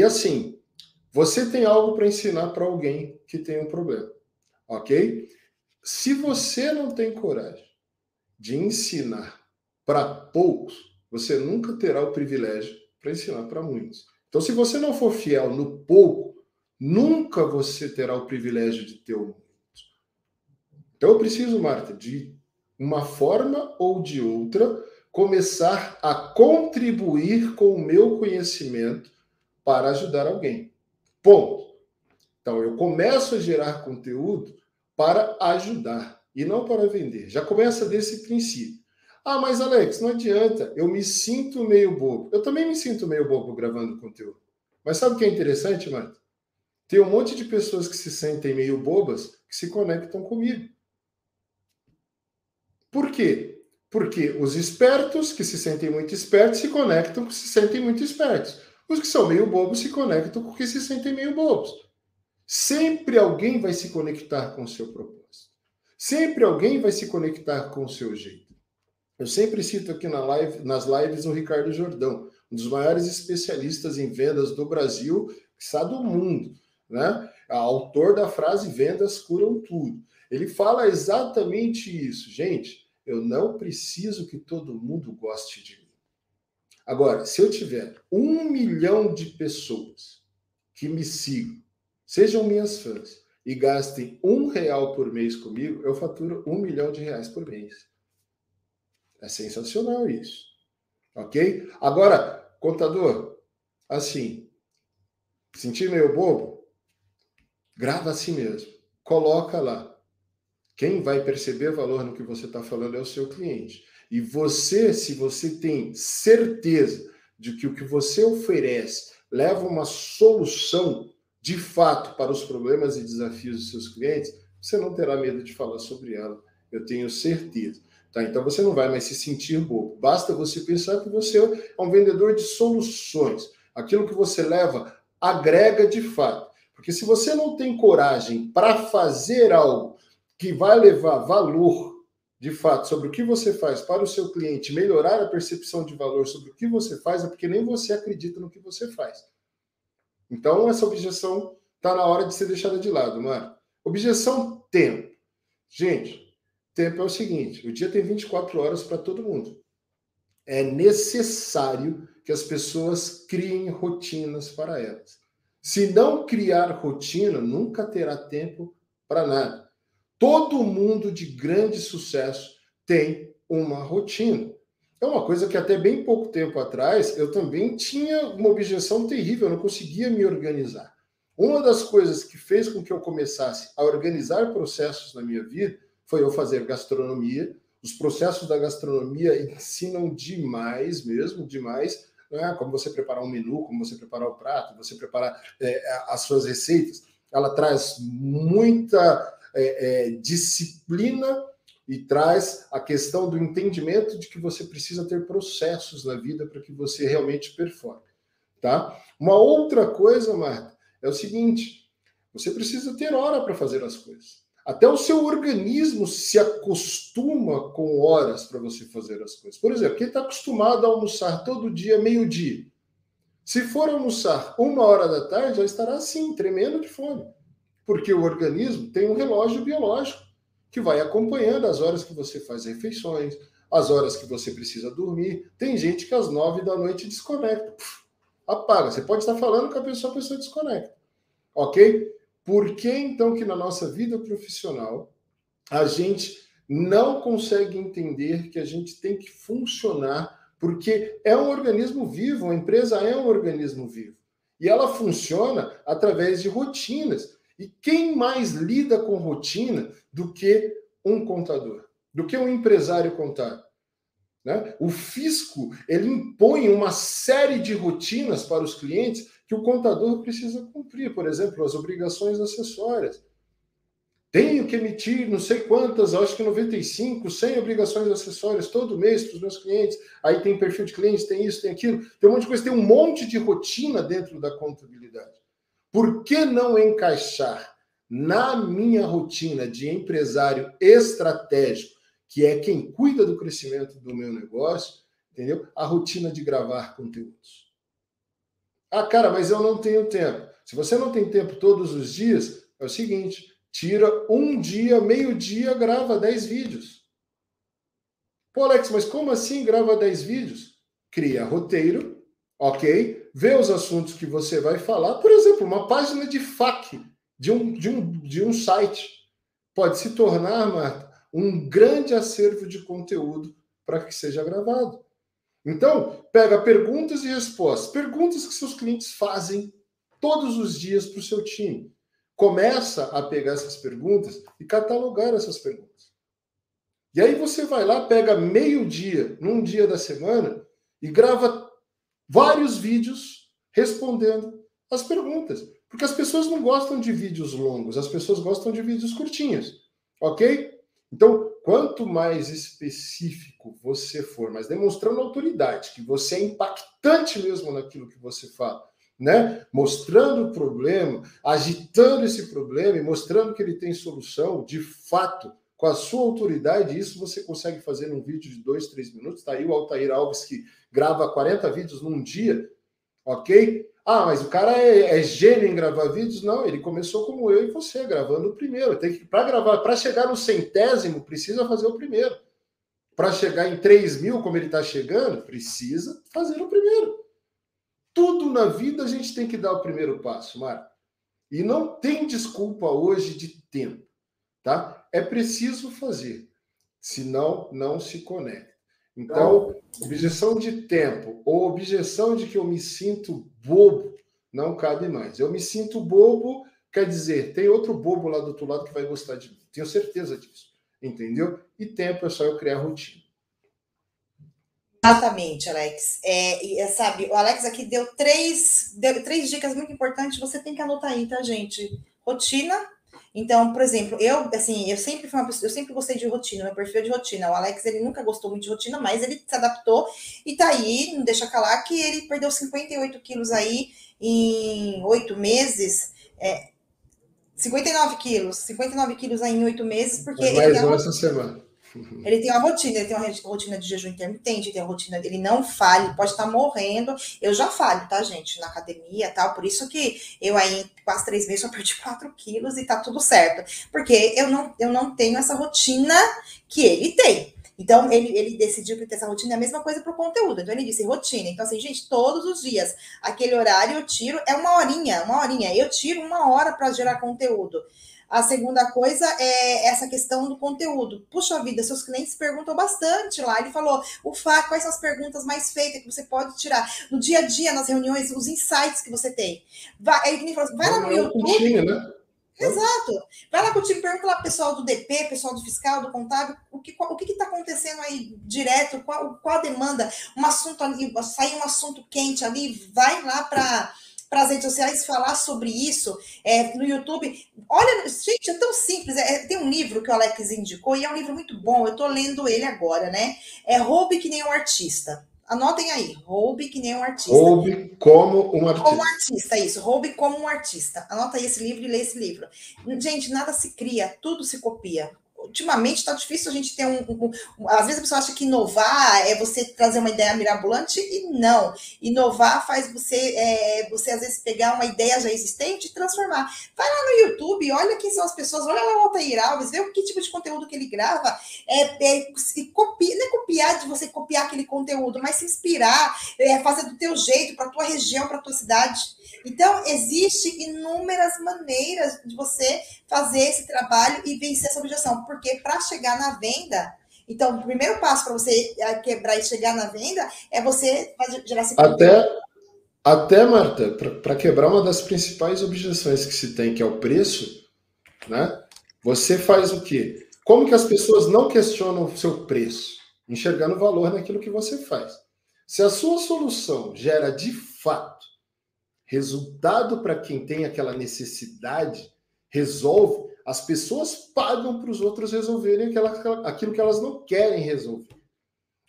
E assim, você tem algo para ensinar para alguém que tem um problema, ok? Se você não tem coragem de ensinar para poucos, você nunca terá o privilégio para ensinar para muitos. Então, se você não for fiel no pouco, nunca você terá o privilégio de ter o muito. Então, eu preciso, Marta, de uma forma ou de outra, começar a contribuir com o meu conhecimento para ajudar alguém. Ponto. Então, eu começo a gerar conteúdo para ajudar e não para vender. Já começa desse princípio. Ah, mas Alex, não adianta, eu me sinto meio bobo. Eu também me sinto meio bobo gravando conteúdo. Mas sabe o que é interessante, Marta? Tem um monte de pessoas que se sentem meio bobas que se conectam comigo. Por quê? Porque os espertos que se sentem muito espertos se conectam que se sentem muito espertos. Os que são meio bobos se conectam porque se sentem meio bobos. Sempre alguém vai se conectar com o seu propósito. Sempre alguém vai se conectar com o seu jeito. Eu sempre cito aqui na live, nas lives o Ricardo Jordão, um dos maiores especialistas em vendas do Brasil, está do mundo, né? Autor da frase vendas curam tudo. Ele fala exatamente isso, gente. Eu não preciso que todo mundo goste de. Agora, se eu tiver um milhão de pessoas que me sigam, sejam minhas fãs, e gastem um real por mês comigo, eu faturo um milhão de reais por mês. É sensacional isso. Ok? Agora, contador, assim, sentir meio bobo? Grava assim mesmo. Coloca lá. Quem vai perceber valor no que você está falando é o seu cliente. E você, se você tem certeza de que o que você oferece leva uma solução de fato para os problemas e desafios dos seus clientes, você não terá medo de falar sobre ela. Eu tenho certeza. Tá? Então você não vai mais se sentir bobo. Basta você pensar que você é um vendedor de soluções. Aquilo que você leva agrega de fato. Porque se você não tem coragem para fazer algo que vai levar valor de fato sobre o que você faz para o seu cliente, melhorar a percepção de valor sobre o que você faz, é porque nem você acredita no que você faz. Então, essa objeção está na hora de ser deixada de lado, é? Objeção tempo. Gente, tempo é o seguinte: o dia tem 24 horas para todo mundo. É necessário que as pessoas criem rotinas para elas. Se não criar rotina, nunca terá tempo para nada. Todo mundo de grande sucesso tem uma rotina. É uma coisa que até bem pouco tempo atrás eu também tinha uma objeção terrível, eu não conseguia me organizar. Uma das coisas que fez com que eu começasse a organizar processos na minha vida foi eu fazer gastronomia. Os processos da gastronomia ensinam demais mesmo, demais, né? como você preparar um menu, como você preparar o prato, você preparar é, as suas receitas. Ela traz muita é, é, disciplina e traz a questão do entendimento de que você precisa ter processos na vida para que você realmente performe, tá? Uma outra coisa, Marta, é o seguinte: você precisa ter hora para fazer as coisas. Até o seu organismo se acostuma com horas para você fazer as coisas. Por exemplo, quem está acostumado a almoçar todo dia, meio-dia, se for almoçar uma hora da tarde, já estará assim, tremendo de fome. Porque o organismo tem um relógio biológico que vai acompanhando as horas que você faz refeições, as horas que você precisa dormir. Tem gente que às nove da noite desconecta, apaga. Você pode estar falando com a pessoa, a pessoa desconecta. Ok? Por que então que na nossa vida profissional a gente não consegue entender que a gente tem que funcionar porque é um organismo vivo, a empresa é um organismo vivo. E ela funciona através de rotinas. E quem mais lida com rotina do que um contador, do que um empresário contábil? Né? O fisco ele impõe uma série de rotinas para os clientes que o contador precisa cumprir, por exemplo, as obrigações acessórias. Tenho que emitir não sei quantas, acho que 95, 100 obrigações acessórias todo mês para os meus clientes. Aí tem perfil de clientes, tem isso, tem aquilo, tem um monte de coisa, tem um monte de rotina dentro da contabilidade. Por que não encaixar na minha rotina de empresário estratégico, que é quem cuida do crescimento do meu negócio, entendeu? A rotina de gravar conteúdos. Ah, cara, mas eu não tenho tempo. Se você não tem tempo todos os dias, é o seguinte: tira um dia, meio-dia, grava 10 vídeos. Pô, Alex, mas como assim grava 10 vídeos? Cria roteiro, ok? Vê os assuntos que você vai falar. Por exemplo, uma página de FAQ de um, de um, de um site pode se tornar, Marta, um grande acervo de conteúdo para que seja gravado. Então, pega perguntas e respostas. Perguntas que seus clientes fazem todos os dias para o seu time. Começa a pegar essas perguntas e catalogar essas perguntas. E aí você vai lá, pega meio dia, num dia da semana, e grava vários vídeos respondendo as perguntas. Porque as pessoas não gostam de vídeos longos, as pessoas gostam de vídeos curtinhos. Ok? Então, quanto mais específico você for, mas demonstrando autoridade, que você é impactante mesmo naquilo que você fala, né? Mostrando o problema, agitando esse problema e mostrando que ele tem solução, de fato, com a sua autoridade, isso você consegue fazer num vídeo de dois, três minutos. Tá aí o Altair Alves que grava 40 vídeos num dia, ok? Ah, mas o cara é, é, gênio em gravar vídeos? Não, ele começou como eu e você, gravando o primeiro. Tem que para gravar, para chegar no centésimo, precisa fazer o primeiro. Para chegar em 3 mil, como ele está chegando, precisa fazer o primeiro. Tudo na vida a gente tem que dar o primeiro passo, Marco. E não tem desculpa hoje de tempo, tá? É preciso fazer, senão não se conecta. Então, objeção de tempo ou objeção de que eu me sinto bobo não cabe mais. Eu me sinto bobo, quer dizer, tem outro bobo lá do outro lado que vai gostar de mim. Tenho certeza disso. Entendeu? E tempo é só eu criar rotina. Exatamente, Alex. É, é, sabe, o Alex aqui deu três, deu três dicas muito importantes. Você tem que anotar aí, tá, gente? Rotina, então, por exemplo, eu, assim, eu sempre fui uma pessoa, eu sempre gostei de rotina, meu perfil é de rotina. O Alex, ele nunca gostou muito de rotina, mas ele se adaptou e tá aí, não deixa calar, que ele perdeu 58 quilos aí em oito meses. É, 59 quilos, 59 quilos aí em oito meses, porque. Mais ele essa semana. Ele tem uma rotina, ele tem uma rotina de jejum intermitente, tem uma rotina, ele não falha, pode estar morrendo. Eu já falho, tá, gente, na academia tal. Por isso que eu aí, quase três meses, só perdi 4 quilos e tá tudo certo. Porque eu não, eu não tenho essa rotina que ele tem. Então, ele, ele decidiu que essa rotina é a mesma coisa para o conteúdo. Então, ele disse rotina. Então, assim, gente, todos os dias, aquele horário eu tiro, é uma horinha, uma horinha. Eu tiro uma hora para gerar conteúdo. A segunda coisa é essa questão do conteúdo. Puxa vida, seus clientes perguntam bastante lá. Ele falou, o Fá, quais são as perguntas mais feitas que você pode tirar no dia a dia, nas reuniões, os insights que você tem. Vai, ele falou assim, vai lá no YouTube. né? Exato. Vai lá com o time, pergunta lá pro pessoal do DP, pessoal do fiscal, do contábil, o que o que está acontecendo aí direto, qual, qual a demanda, um assunto ali, sair um assunto quente ali, vai lá para para as redes sociais falar sobre isso é, no YouTube. Olha, gente, é tão simples. É, tem um livro que o Alex indicou e é um livro muito bom. Eu estou lendo ele agora, né? É Roube que nem um artista. Anotem aí, roube que nem um artista. Roube como um artista. Como um artista, isso. Roube como um artista. Anota aí esse livro e lê esse livro. Gente, nada se cria, tudo se copia ultimamente está difícil a gente ter um, um, um, Às vezes a pessoa acha que inovar é você trazer uma ideia mirabolante, e não. Inovar faz você, é, você às vezes, pegar uma ideia já existente e transformar. Vai lá no YouTube, olha quem são as pessoas, olha lá o Altair Alves, vê o que tipo de conteúdo que ele grava. É, é, e copia, não é copiar de você copiar aquele conteúdo, mas se inspirar, é, fazer do teu jeito, para a tua região, para a tua cidade. Então, existe inúmeras maneiras de você fazer esse trabalho e vencer essa objeção, porque para chegar na venda, então, o primeiro passo para você eh, quebrar e chegar na venda é você gerar esse Até, até Marta, para quebrar uma das principais objeções que se tem, que é o preço, né? Você faz o quê? Como que as pessoas não questionam o seu preço? Enxergando valor naquilo que você faz. Se a sua solução gera de fato resultado para quem tem aquela necessidade, resolve, as pessoas pagam para os outros resolverem aquela, aquilo que elas não querem resolver.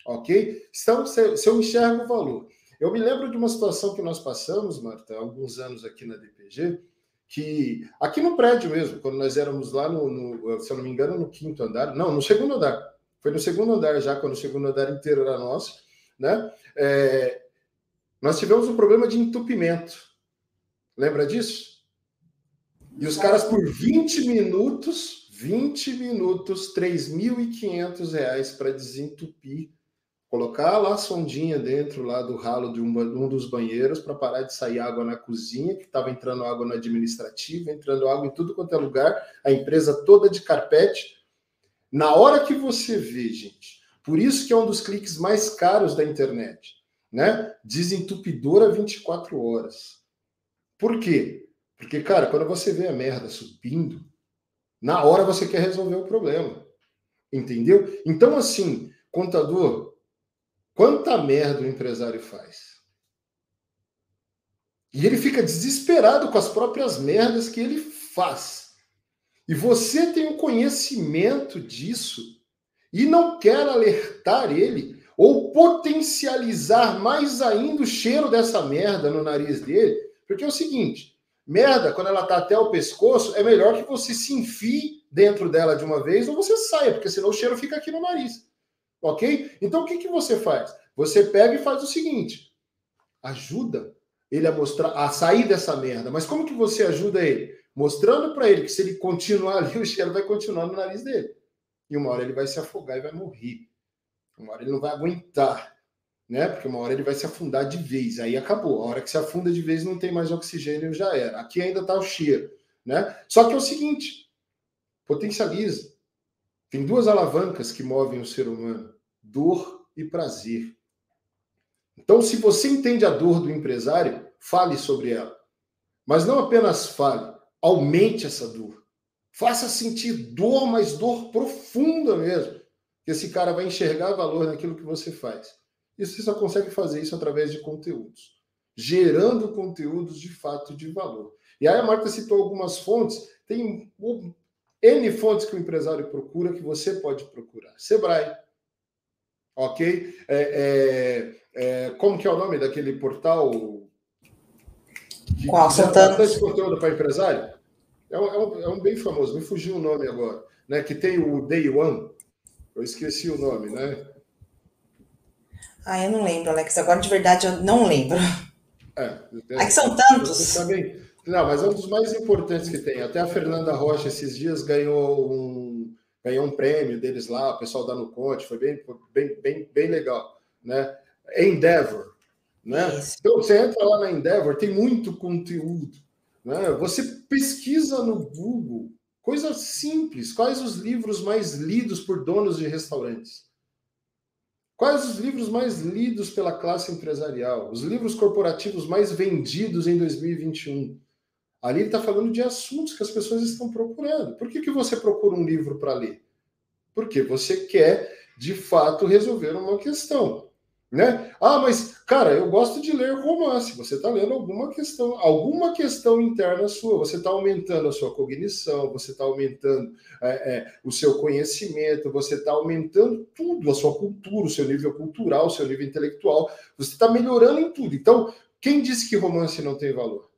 Ok? Então, se, se eu enxergo o valor. Eu me lembro de uma situação que nós passamos, Marta, há alguns anos aqui na DPG, que aqui no prédio mesmo, quando nós éramos lá no, no, se eu não me engano, no quinto andar, não, no segundo andar, foi no segundo andar já, quando o segundo andar inteiro era nosso, né? É, nós tivemos um problema de entupimento. Lembra disso? E os caras por 20 minutos, 20 minutos, 3.500 reais para desentupir, colocar lá a sondinha dentro lá do ralo de um, um dos banheiros para parar de sair água na cozinha, que estava entrando água no administrativo, entrando água em tudo quanto é lugar, a empresa toda de carpete. Na hora que você vê, gente, por isso que é um dos cliques mais caros da internet, né? Desentupidora 24 horas. Por quê? Porque, cara, quando você vê a merda subindo, na hora você quer resolver o problema. Entendeu? Então, assim, contador, quanta merda o empresário faz? E ele fica desesperado com as próprias merdas que ele faz. E você tem o um conhecimento disso e não quer alertar ele ou potencializar mais ainda o cheiro dessa merda no nariz dele porque é o seguinte, merda, quando ela tá até o pescoço, é melhor que você se enfie dentro dela de uma vez ou você saia, porque senão o cheiro fica aqui no nariz. Ok? Então o que, que você faz? Você pega e faz o seguinte: ajuda ele a mostrar, a sair dessa merda. Mas como que você ajuda ele? Mostrando para ele que se ele continuar ali, o cheiro vai continuar no nariz dele. E uma hora ele vai se afogar e vai morrer. Uma hora ele não vai aguentar né? Porque uma hora ele vai se afundar de vez, aí acabou. A hora que se afunda de vez não tem mais oxigênio, já era. Aqui ainda está o cheiro, né? Só que é o seguinte, potencializa. Tem duas alavancas que movem o ser humano: dor e prazer. Então, se você entende a dor do empresário, fale sobre ela. Mas não apenas fale, aumente essa dor. Faça sentir dor, mas dor profunda mesmo. Que esse cara vai enxergar valor naquilo que você faz. E você só consegue fazer isso através de conteúdos, gerando conteúdos de fato de valor. E aí a Marta citou algumas fontes, tem N fontes que o empresário procura que você pode procurar. Sebrae, ok? É, é, é, como que é o nome daquele portal? Que Qual? Santana? Bastante conteúdo para empresário? É um, é, um, é um, bem famoso, me fugiu o nome agora, né? Que tem o Day One, eu esqueci o nome, né? Ah, eu não lembro, Alex. Agora de verdade eu não lembro. É, é, que são tantos. não, mas é um dos mais importantes que tem. Até a Fernanda Rocha esses dias ganhou um, ganhou um prêmio deles lá, o pessoal da Nuconte, foi bem, bem, bem, bem legal, né? Endeavor, né? Isso. Então você entra lá na Endeavor, tem muito conteúdo, né? Você pesquisa no Google Coisa simples. Quais os livros mais lidos por donos de restaurantes? Quais os livros mais lidos pela classe empresarial? Os livros corporativos mais vendidos em 2021? Ali ele está falando de assuntos que as pessoas estão procurando. Por que, que você procura um livro para ler? Porque você quer, de fato, resolver uma questão. Né? Ah, mas, cara, eu gosto de ler romance. Você está lendo alguma questão, alguma questão interna sua. Você está aumentando a sua cognição, você está aumentando é, é, o seu conhecimento, você está aumentando tudo, a sua cultura, o seu nível cultural, o seu nível intelectual. Você está melhorando em tudo. Então, quem disse que romance não tem valor?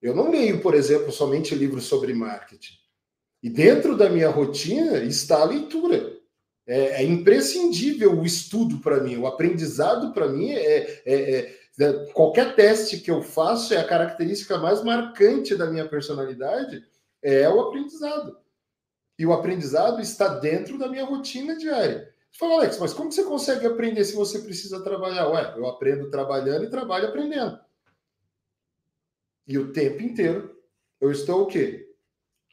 Eu não leio, por exemplo, somente livros sobre marketing. E dentro da minha rotina está a leitura. É, é imprescindível o estudo para mim, o aprendizado para mim é, é, é, é, qualquer teste que eu faço é a característica mais marcante da minha personalidade é o aprendizado. E o aprendizado está dentro da minha rotina diária. Você fala, Alex, mas como você consegue aprender se você precisa trabalhar? Ué, eu aprendo trabalhando e trabalho aprendendo. E o tempo inteiro eu estou o quê?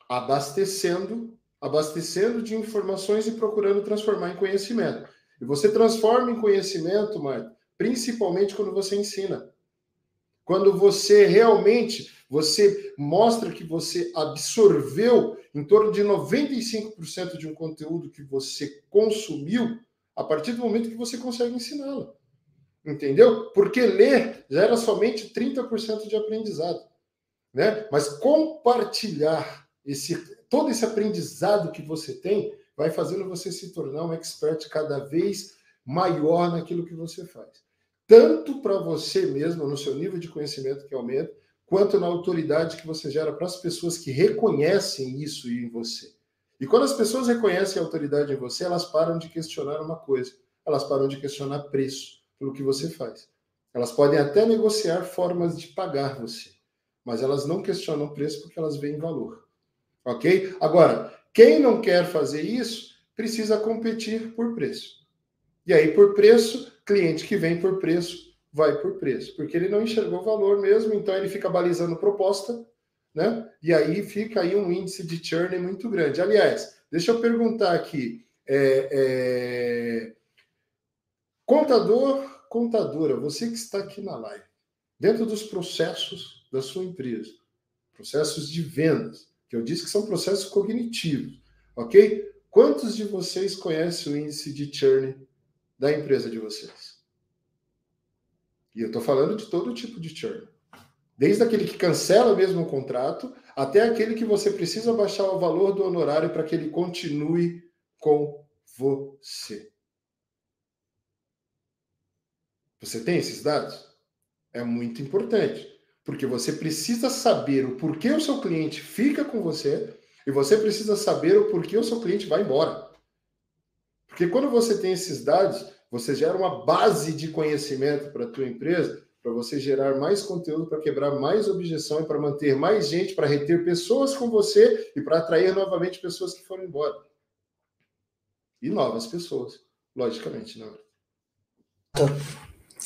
Abastecendo abastecendo de informações e procurando transformar em conhecimento. E você transforma em conhecimento, Marta, principalmente quando você ensina. Quando você realmente você mostra que você absorveu em torno de 95% de um conteúdo que você consumiu a partir do momento que você consegue ensiná-lo. Entendeu? Porque ler gera somente 30% de aprendizado, né? Mas compartilhar esse todo esse aprendizado que você tem vai fazendo você se tornar um expert cada vez maior naquilo que você faz. Tanto para você mesmo, no seu nível de conhecimento que aumenta, quanto na autoridade que você gera para as pessoas que reconhecem isso em você. E quando as pessoas reconhecem a autoridade em você, elas param de questionar uma coisa, elas param de questionar preço pelo que você faz. Elas podem até negociar formas de pagar você, mas elas não questionam preço porque elas veem valor. Ok? Agora, quem não quer fazer isso precisa competir por preço. E aí, por preço, cliente que vem por preço vai por preço, porque ele não enxergou valor mesmo, então ele fica balizando proposta, né? E aí fica aí um índice de churn muito grande. Aliás, deixa eu perguntar aqui, é, é... contador, contadora, você que está aqui na live, dentro dos processos da sua empresa, processos de vendas, que eu disse que são processos cognitivos, ok? Quantos de vocês conhecem o índice de churn da empresa de vocês? E eu estou falando de todo tipo de churn. Desde aquele que cancela mesmo o contrato, até aquele que você precisa baixar o valor do honorário para que ele continue com você. Você tem esses dados? É muito importante. Porque você precisa saber o porquê o seu cliente fica com você e você precisa saber o porquê o seu cliente vai embora. Porque quando você tem esses dados, você gera uma base de conhecimento para a tua empresa, para você gerar mais conteúdo, para quebrar mais objeção e para manter mais gente, para reter pessoas com você e para atrair novamente pessoas que foram embora. E novas pessoas, logicamente, não.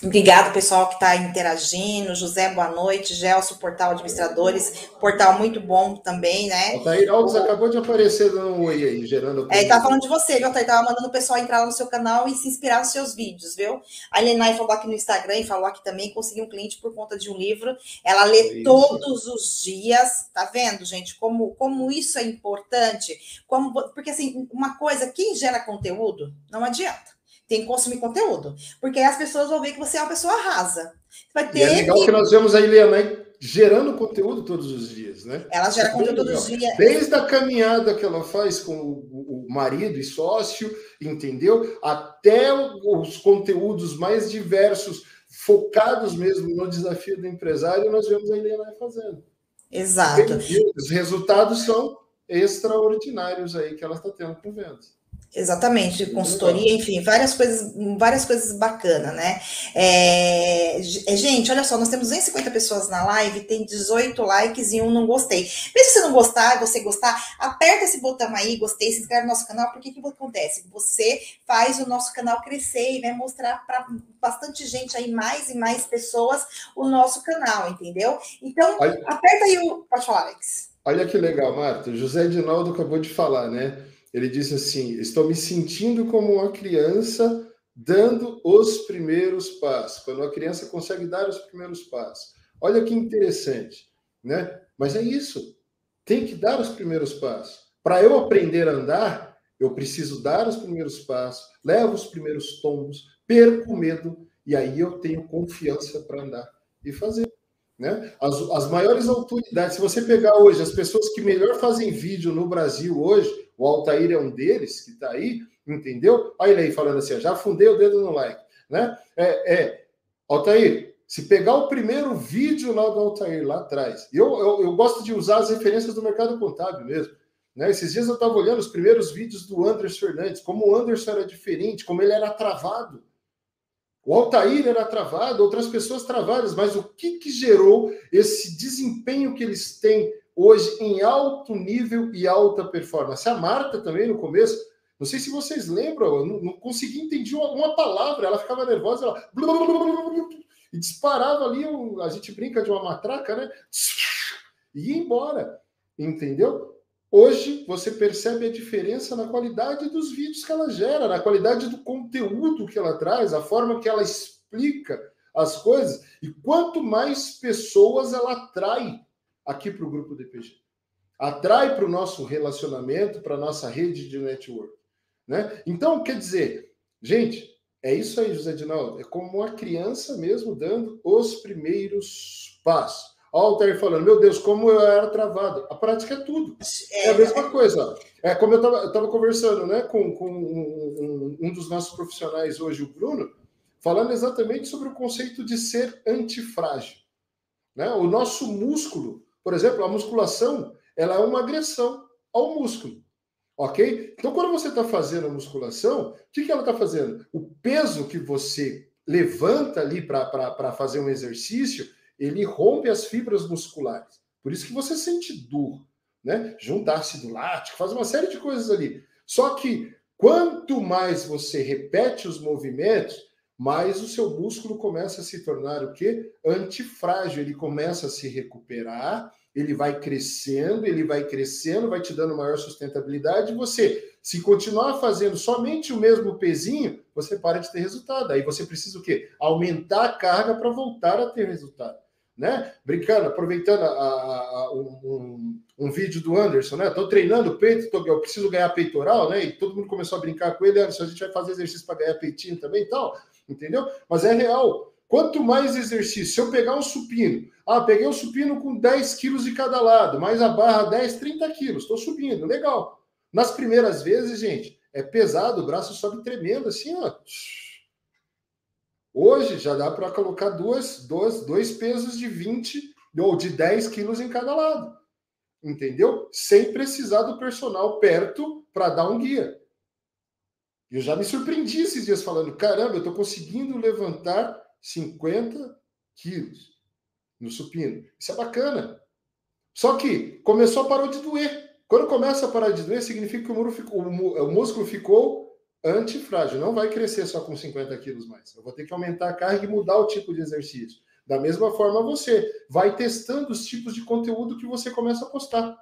Obrigado, pessoal que está interagindo. José, boa noite. Gelson, Portal Administradores. Portal muito bom também, né? Altair Alves o... acabou de aparecer dando um oi aí, gerando. É, ele tá falando de você, viu, Altair? Tava mandando o pessoal entrar lá no seu canal e se inspirar nos seus vídeos, viu? A Lenai falou aqui no Instagram e falou aqui também, conseguiu um cliente por conta de um livro. Ela lê isso. todos os dias, tá vendo, gente? Como, como isso é importante. Como, porque, assim, uma coisa, quem gera conteúdo, não adianta tem que consumir conteúdo. Porque aí as pessoas vão ver que você é uma pessoa rasa. Vai ter e é legal que... que nós vemos a Eliana gerando conteúdo todos os dias, né? Ela gera é conteúdo todos os dias. Desde a caminhada que ela faz com o, o marido e sócio, entendeu? Até os conteúdos mais diversos, focados mesmo no desafio do empresário, nós vemos a Eliana fazendo. Exato. Os resultados são extraordinários aí que ela está tendo com vendas. Exatamente, de consultoria, enfim, várias coisas, várias coisas bacanas, né? É, é gente, olha só, nós temos 250 pessoas na live, tem 18 likes e um não gostei. Mesmo se você não gostar, você gostar, aperta esse botão aí, gostei, se inscreve no nosso canal, porque que acontece? Você faz o nosso canal crescer e vai mostrar para bastante gente aí, mais e mais pessoas, o nosso canal, entendeu? Então, aperta aí o. Pode falar, Alex. Olha que legal, Marta. José Edinaldo acabou de falar, né? Ele disse assim: Estou me sentindo como uma criança dando os primeiros passos. Quando a criança consegue dar os primeiros passos. Olha que interessante, né? Mas é isso. Tem que dar os primeiros passos. Para eu aprender a andar, eu preciso dar os primeiros passos, levo os primeiros tombos, perco o medo e aí eu tenho confiança para andar e fazer. Né? As, as maiores autoridades, se você pegar hoje as pessoas que melhor fazem vídeo no Brasil hoje, o Altair é um deles que está aí, entendeu? Olha ele aí falando assim, já fundei o dedo no like, né? É, é, Altair, se pegar o primeiro vídeo lá do Altair lá atrás, eu, eu, eu gosto de usar as referências do mercado contábil mesmo. Né? Esses dias eu estava olhando os primeiros vídeos do Anderson Fernandes, como o Anderson era diferente, como ele era travado. O Altair era travado, outras pessoas travadas, mas o que, que gerou esse desempenho que eles têm hoje em alto nível e alta performance? A Marta também no começo, não sei se vocês lembram, eu não, não consegui entender uma, uma, palavra, ela ficava nervosa, ela e disparava ali, a gente brinca de uma matraca, né? E ia embora, entendeu? Hoje você percebe a diferença na qualidade dos vídeos que ela gera, na qualidade do conteúdo que ela traz, a forma que ela explica as coisas, e quanto mais pessoas ela atrai aqui para o grupo DPG. Atrai para o nosso relacionamento, para a nossa rede de network. Né? Então, quer dizer, gente, é isso aí, José Dinaldo. É como uma criança mesmo dando os primeiros passos. Olha o Altair falando, meu Deus, como eu era travado. A prática é tudo. É, é a mesma coisa. É como eu estava conversando né, com, com um, um, um, dos nossos profissionais hoje, o Bruno, falando exatamente sobre o conceito de ser antifrágil. Né? O nosso músculo, por exemplo, a musculação, ela é uma agressão ao músculo. Ok? Então, quando você está fazendo a musculação, o que, que ela está fazendo? O peso que você levanta ali para fazer um exercício, ele rompe as fibras musculares. Por isso que você sente dor, né? Juntar ácido lático, faz uma série de coisas ali. Só que quanto mais você repete os movimentos, mais o seu músculo começa a se tornar o quê? Antifrágil, ele começa a se recuperar, ele vai crescendo, ele vai crescendo, vai te dando maior sustentabilidade. Você, se continuar fazendo somente o mesmo pezinho, você para de ter resultado. Aí você precisa o quê? Aumentar a carga para voltar a ter resultado né? Brincando, aproveitando a, a, um, um, vídeo do Anderson, né? Tô treinando peito, tô, eu preciso ganhar peitoral, né? E todo mundo começou a brincar com ele, Anderson, a gente vai fazer exercício para ganhar peitinho também e tal, entendeu? Mas é real. Quanto mais exercício, se eu pegar um supino, ah, peguei um supino com 10 quilos de cada lado, mais a barra 10, 30 quilos, estou subindo, legal. Nas primeiras vezes, gente, é pesado, o braço sobe tremendo, assim, ó Hoje já dá para colocar duas, dois, dois pesos de 20 ou de 10 quilos em cada lado. Entendeu? Sem precisar do personal perto para dar um guia. Eu já me surpreendi esses dias falando: caramba, eu estou conseguindo levantar 50 quilos no supino. Isso é bacana. Só que começou a parar de doer. Quando começa a parar de doer, significa que o, ficou, o músculo ficou antifrágil. Não vai crescer só com 50 quilos mais. Eu vou ter que aumentar a carga e mudar o tipo de exercício. Da mesma forma, você vai testando os tipos de conteúdo que você começa a postar.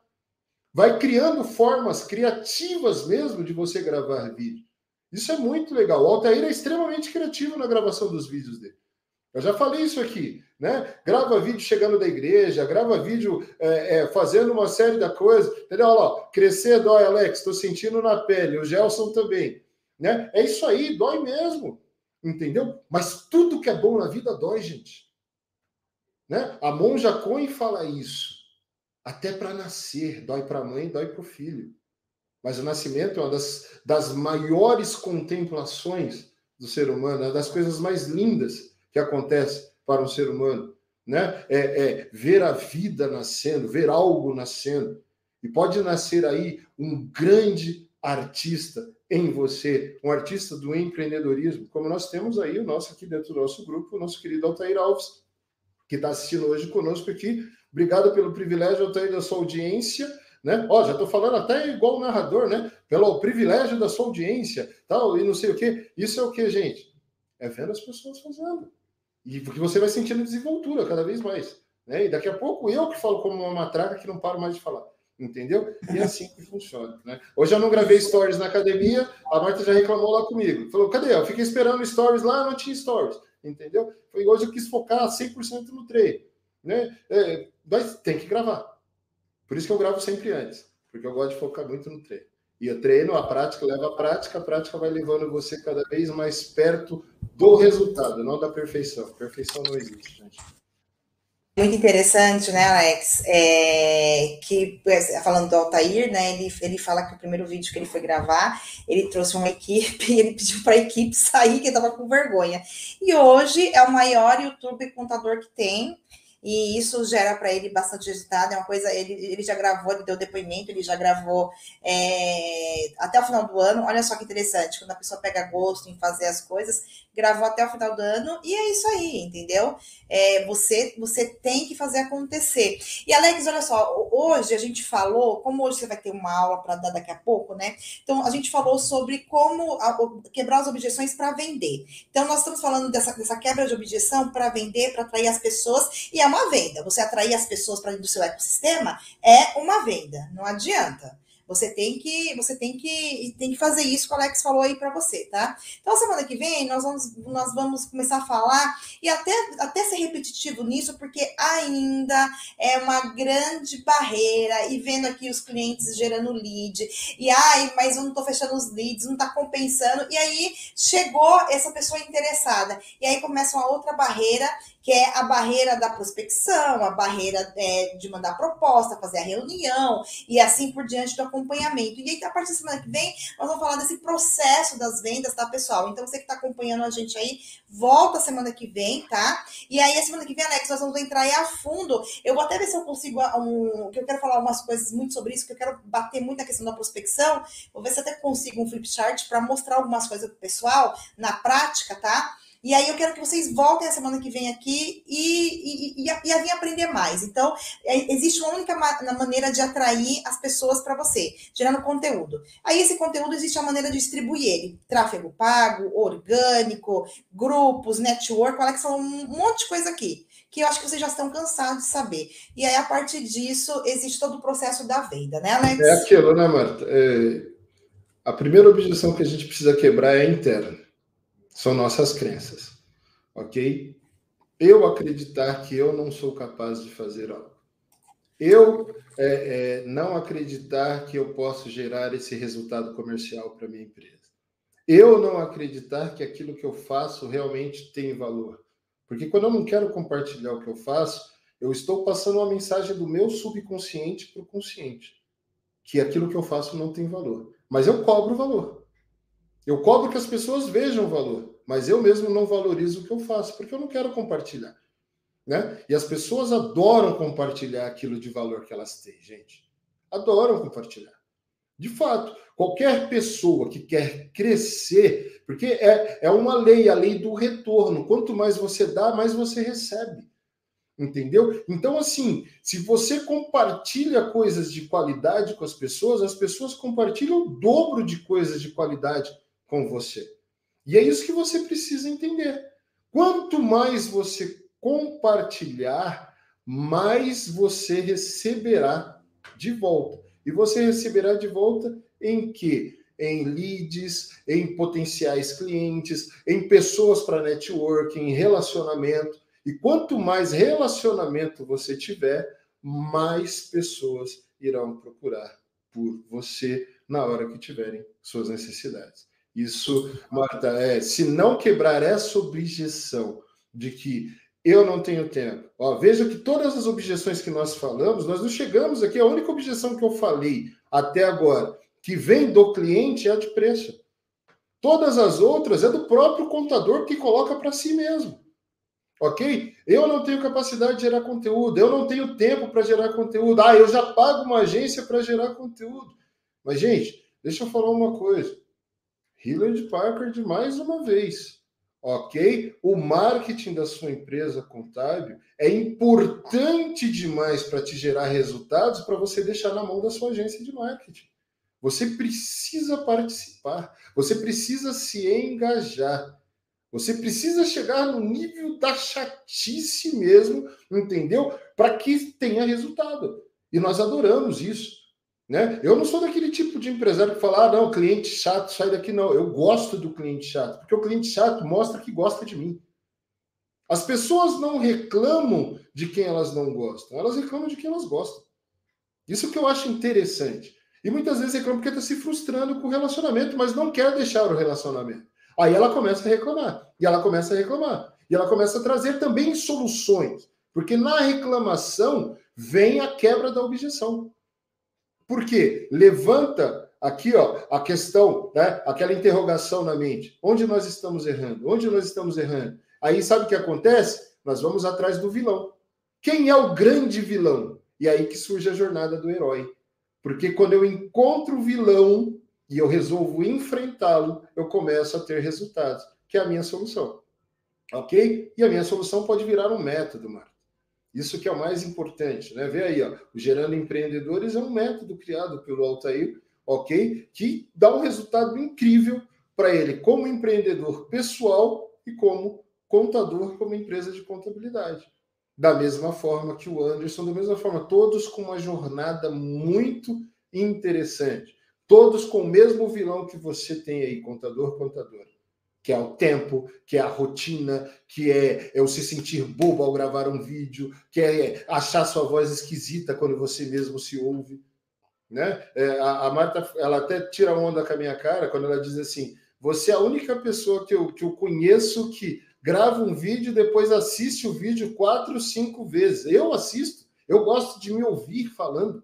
Vai criando formas criativas mesmo de você gravar vídeo. Isso é muito legal. O Altair é extremamente criativo na gravação dos vídeos dele. Eu já falei isso aqui, né? Grava vídeo chegando da igreja, grava vídeo é, é, fazendo uma série de coisas. Entendeu? Olha lá, crescer dói, Alex, estou sentindo na pele. O Gelson também. Né? É isso aí, dói mesmo. Entendeu? Mas tudo que é bom na vida dói, gente. Né? A monja Coen fala isso. Até para nascer, dói para a mãe, dói para o filho. Mas o nascimento é uma das, das maiores contemplações do ser humano, é uma das coisas mais lindas que acontece para um ser humano. Né? É, é ver a vida nascendo, ver algo nascendo. E pode nascer aí um grande artista em você, um artista do empreendedorismo, como nós temos aí o nosso aqui dentro do nosso grupo, o nosso querido Altair Alves, que está assistindo hoje conosco aqui. Obrigado pelo privilégio, Altair, da sua audiência. Né? Ó, já estou falando até igual o narrador, né? Pelo privilégio da sua audiência, tal, e não sei o quê. Isso é o que, gente? É vendo as pessoas fazendo. E porque você vai sentindo desenvoltura cada vez mais. Né? E daqui a pouco eu que falo como uma matraca que não paro mais de falar. Entendeu? E é assim que funciona. Né? Hoje eu não gravei stories na academia, a Marta já reclamou lá comigo. Falou, cadê? Eu fiquei esperando stories lá, não tinha stories, entendeu? Foi hoje eu quis focar 100% no treino. Né? É, mas tem que gravar. Por isso que eu gravo sempre antes, porque eu gosto de focar muito no treino. E o treino, a prática leva a prática, a prática vai levando você cada vez mais perto do resultado, não da perfeição. Perfeição não existe, gente. Muito interessante, né, Alex? É, que falando do Altair, né? Ele, ele fala que o primeiro vídeo que ele foi gravar, ele trouxe uma equipe e ele pediu para a equipe sair, que estava com vergonha. E hoje é o maior YouTube contador que tem e isso gera para ele bastante resultado. É uma coisa, ele, ele já gravou, ele deu depoimento, ele já gravou é, até o final do ano. Olha só que interessante, quando a pessoa pega gosto em fazer as coisas, gravou até o final do ano, e é isso aí, entendeu? É, você, você tem que fazer acontecer. E Alex, olha só, hoje a gente falou, como hoje você vai ter uma aula para dar daqui a pouco, né? Então a gente falou sobre como a, quebrar as objeções para vender. Então nós estamos falando dessa, dessa quebra de objeção para vender, para atrair as pessoas, e é uma venda. Você atrair as pessoas para dentro do seu ecossistema é uma venda, não adianta. Você tem que, você tem que, tem que fazer isso que o Alex falou aí para você, tá? Então, semana que vem, nós vamos, nós vamos começar a falar e até, até ser repetitivo nisso, porque ainda é uma grande barreira. E vendo aqui os clientes gerando lead, e ai, mas eu não tô fechando os leads, não tá compensando. E aí chegou essa pessoa interessada. E aí começa uma outra barreira que é a barreira da prospecção, a barreira é, de mandar proposta, fazer a reunião e assim por diante do acompanhamento. E aí, a partir da semana que vem, nós vamos falar desse processo das vendas, tá, pessoal? Então, você que está acompanhando a gente aí, volta semana que vem, tá? E aí, a semana que vem, Alex, nós vamos entrar aí a fundo. Eu vou até ver se eu consigo, um, que eu quero falar umas coisas muito sobre isso, que eu quero bater muito na questão da prospecção. Vou ver se até consigo um flip chart para mostrar algumas coisas pro pessoal na prática, tá? E aí eu quero que vocês voltem a semana que vem aqui e, e, e, e a aprender mais. Então, é, existe uma única ma maneira de atrair as pessoas para você, gerando conteúdo. Aí esse conteúdo existe a maneira de distribuir ele. Tráfego pago, orgânico, grupos, network, olha que são um monte de coisa aqui que eu acho que vocês já estão cansados de saber. E aí, a partir disso, existe todo o processo da venda, né, Alex? É aquilo, né, Marta? É... A primeira objeção que a gente precisa quebrar é interna são nossas crenças, ok? Eu acreditar que eu não sou capaz de fazer algo. Eu é, é, não acreditar que eu posso gerar esse resultado comercial para minha empresa. Eu não acreditar que aquilo que eu faço realmente tem valor. Porque quando eu não quero compartilhar o que eu faço, eu estou passando uma mensagem do meu subconsciente para o consciente. Que aquilo que eu faço não tem valor. Mas eu cobro valor. Eu cobro que as pessoas vejam o valor, mas eu mesmo não valorizo o que eu faço, porque eu não quero compartilhar. Né? E as pessoas adoram compartilhar aquilo de valor que elas têm, gente. Adoram compartilhar. De fato, qualquer pessoa que quer crescer, porque é, é uma lei, a lei do retorno. Quanto mais você dá, mais você recebe. Entendeu? Então, assim, se você compartilha coisas de qualidade com as pessoas, as pessoas compartilham o dobro de coisas de qualidade com você. E é isso que você precisa entender. Quanto mais você compartilhar, mais você receberá de volta. E você receberá de volta em que? Em leads, em potenciais clientes, em pessoas para networking, em relacionamento. E quanto mais relacionamento você tiver, mais pessoas irão procurar por você na hora que tiverem suas necessidades. Isso, Marta, é, se não quebrar essa objeção de que eu não tenho tempo. Ó, veja que todas as objeções que nós falamos, nós não chegamos aqui. A única objeção que eu falei até agora, que vem do cliente, é a de preço. Todas as outras é do próprio contador que coloca para si mesmo. Ok? Eu não tenho capacidade de gerar conteúdo, eu não tenho tempo para gerar conteúdo. Ah, eu já pago uma agência para gerar conteúdo. Mas, gente, deixa eu falar uma coisa. Hillard Packard mais uma vez. Ok? O marketing da sua empresa contábil é importante demais para te gerar resultados para você deixar na mão da sua agência de marketing. Você precisa participar, você precisa se engajar, você precisa chegar no nível da chatice mesmo, entendeu? Para que tenha resultado. E nós adoramos isso. Né? Eu não sou daquele tipo de empresário que fala, ah, não, cliente chato, sai daqui, não. Eu gosto do cliente chato, porque o cliente chato mostra que gosta de mim. As pessoas não reclamam de quem elas não gostam, elas reclamam de quem elas gostam. Isso que eu acho interessante. E muitas vezes reclama porque está se frustrando com o relacionamento, mas não quer deixar o relacionamento. Aí ela começa a reclamar, e ela começa a reclamar, e ela começa a trazer também soluções, porque na reclamação vem a quebra da objeção. Por quê? Levanta aqui ó, a questão, né, aquela interrogação na mente. Onde nós estamos errando? Onde nós estamos errando? Aí sabe o que acontece? Nós vamos atrás do vilão. Quem é o grande vilão? E aí que surge a jornada do herói. Porque quando eu encontro o vilão e eu resolvo enfrentá-lo, eu começo a ter resultados, que é a minha solução. Ok? E a minha solução pode virar um método, Marco. Isso que é o mais importante, né? Vê aí, ó, o Gerando Empreendedores é um método criado pelo Altair, ok? Que dá um resultado incrível para ele como empreendedor pessoal e como contador, como empresa de contabilidade. Da mesma forma que o Anderson, da mesma forma, todos com uma jornada muito interessante. Todos com o mesmo vilão que você tem aí, contador, contadora. Que é o tempo, que é a rotina, que é, o se sentir bobo ao gravar um vídeo, que é achar sua voz esquisita quando você mesmo se ouve. Né? É, a, a Marta, ela até tira onda com a minha cara quando ela diz assim: você é a única pessoa que eu, que eu conheço que grava um vídeo e depois assiste o vídeo quatro, cinco vezes. Eu assisto, eu gosto de me ouvir falando.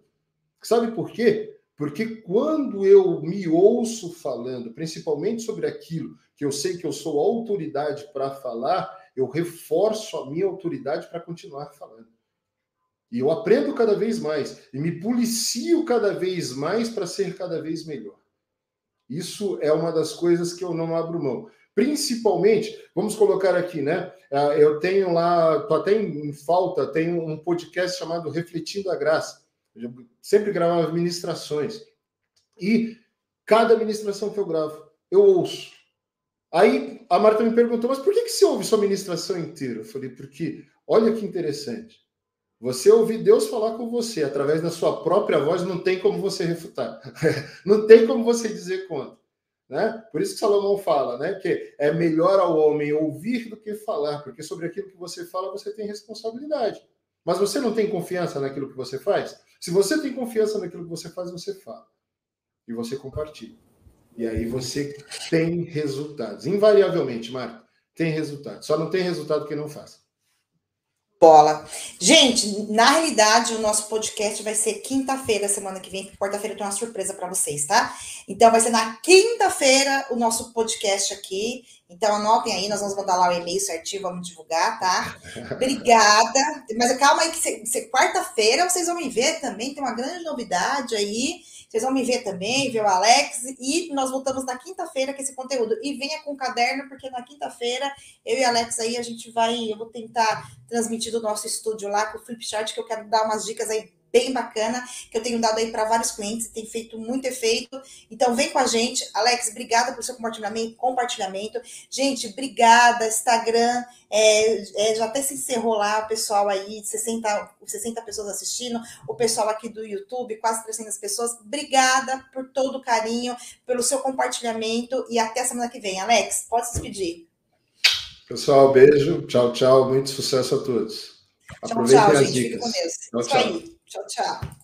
Sabe por quê? Porque quando eu me ouço falando, principalmente sobre aquilo que eu sei que eu sou autoridade para falar, eu reforço a minha autoridade para continuar falando. E eu aprendo cada vez mais e me policio cada vez mais para ser cada vez melhor. Isso é uma das coisas que eu não abro mão. Principalmente, vamos colocar aqui, né? Ah, eu tenho lá, tô até em falta, tenho um podcast chamado Refletindo a Graça. Eu sempre gravava ministrações. E cada ministração que eu gravo, eu ouço. Aí a Marta me perguntou, mas por que, que você ouve sua ministração inteira? Eu falei, porque olha que interessante. Você ouvir Deus falar com você através da sua própria voz, não tem como você refutar. não tem como você dizer contra. Né? Por isso que Salomão fala né, que é melhor ao homem ouvir do que falar, porque sobre aquilo que você fala você tem responsabilidade. Mas você não tem confiança naquilo que você faz? Se você tem confiança naquilo que você faz, você fala. E você compartilha. E aí você tem resultados. Invariavelmente, Marco, tem resultado. Só não tem resultado quem não faz bola. Gente, na realidade, o nosso podcast vai ser quinta-feira, semana que vem, quarta-feira eu tenho uma surpresa para vocês, tá? Então, vai ser na quinta-feira o nosso podcast aqui. Então, anotem aí, nós vamos mandar lá o e-mail certinho, vamos divulgar, tá? Obrigada. Mas calma aí, que quarta-feira vocês vão me ver também, tem uma grande novidade aí. Vocês vão me ver também, ver o Alex, e nós voltamos na quinta-feira com esse conteúdo. E venha com o caderno, porque na quinta-feira, eu e Alex aí, a gente vai, eu vou tentar transmitir do nosso estúdio lá com o Flipchart, que eu quero dar umas dicas aí bem bacana, que eu tenho dado aí para vários clientes tem feito muito efeito. Então, vem com a gente. Alex, obrigada pelo seu compartilhamento. compartilhamento. Gente, obrigada. Instagram, é, é, já até se encerrou lá, o pessoal aí, 60, 60 pessoas assistindo, o pessoal aqui do YouTube, quase 300 pessoas. Obrigada por todo o carinho, pelo seu compartilhamento e até semana que vem. Alex, pode se despedir. Pessoal, beijo. Tchau, tchau. Muito sucesso a todos. Aproveitem tchau, tchau, as gente. dicas. Fique com Deus. Tchau, tchau. Tchau, tchau.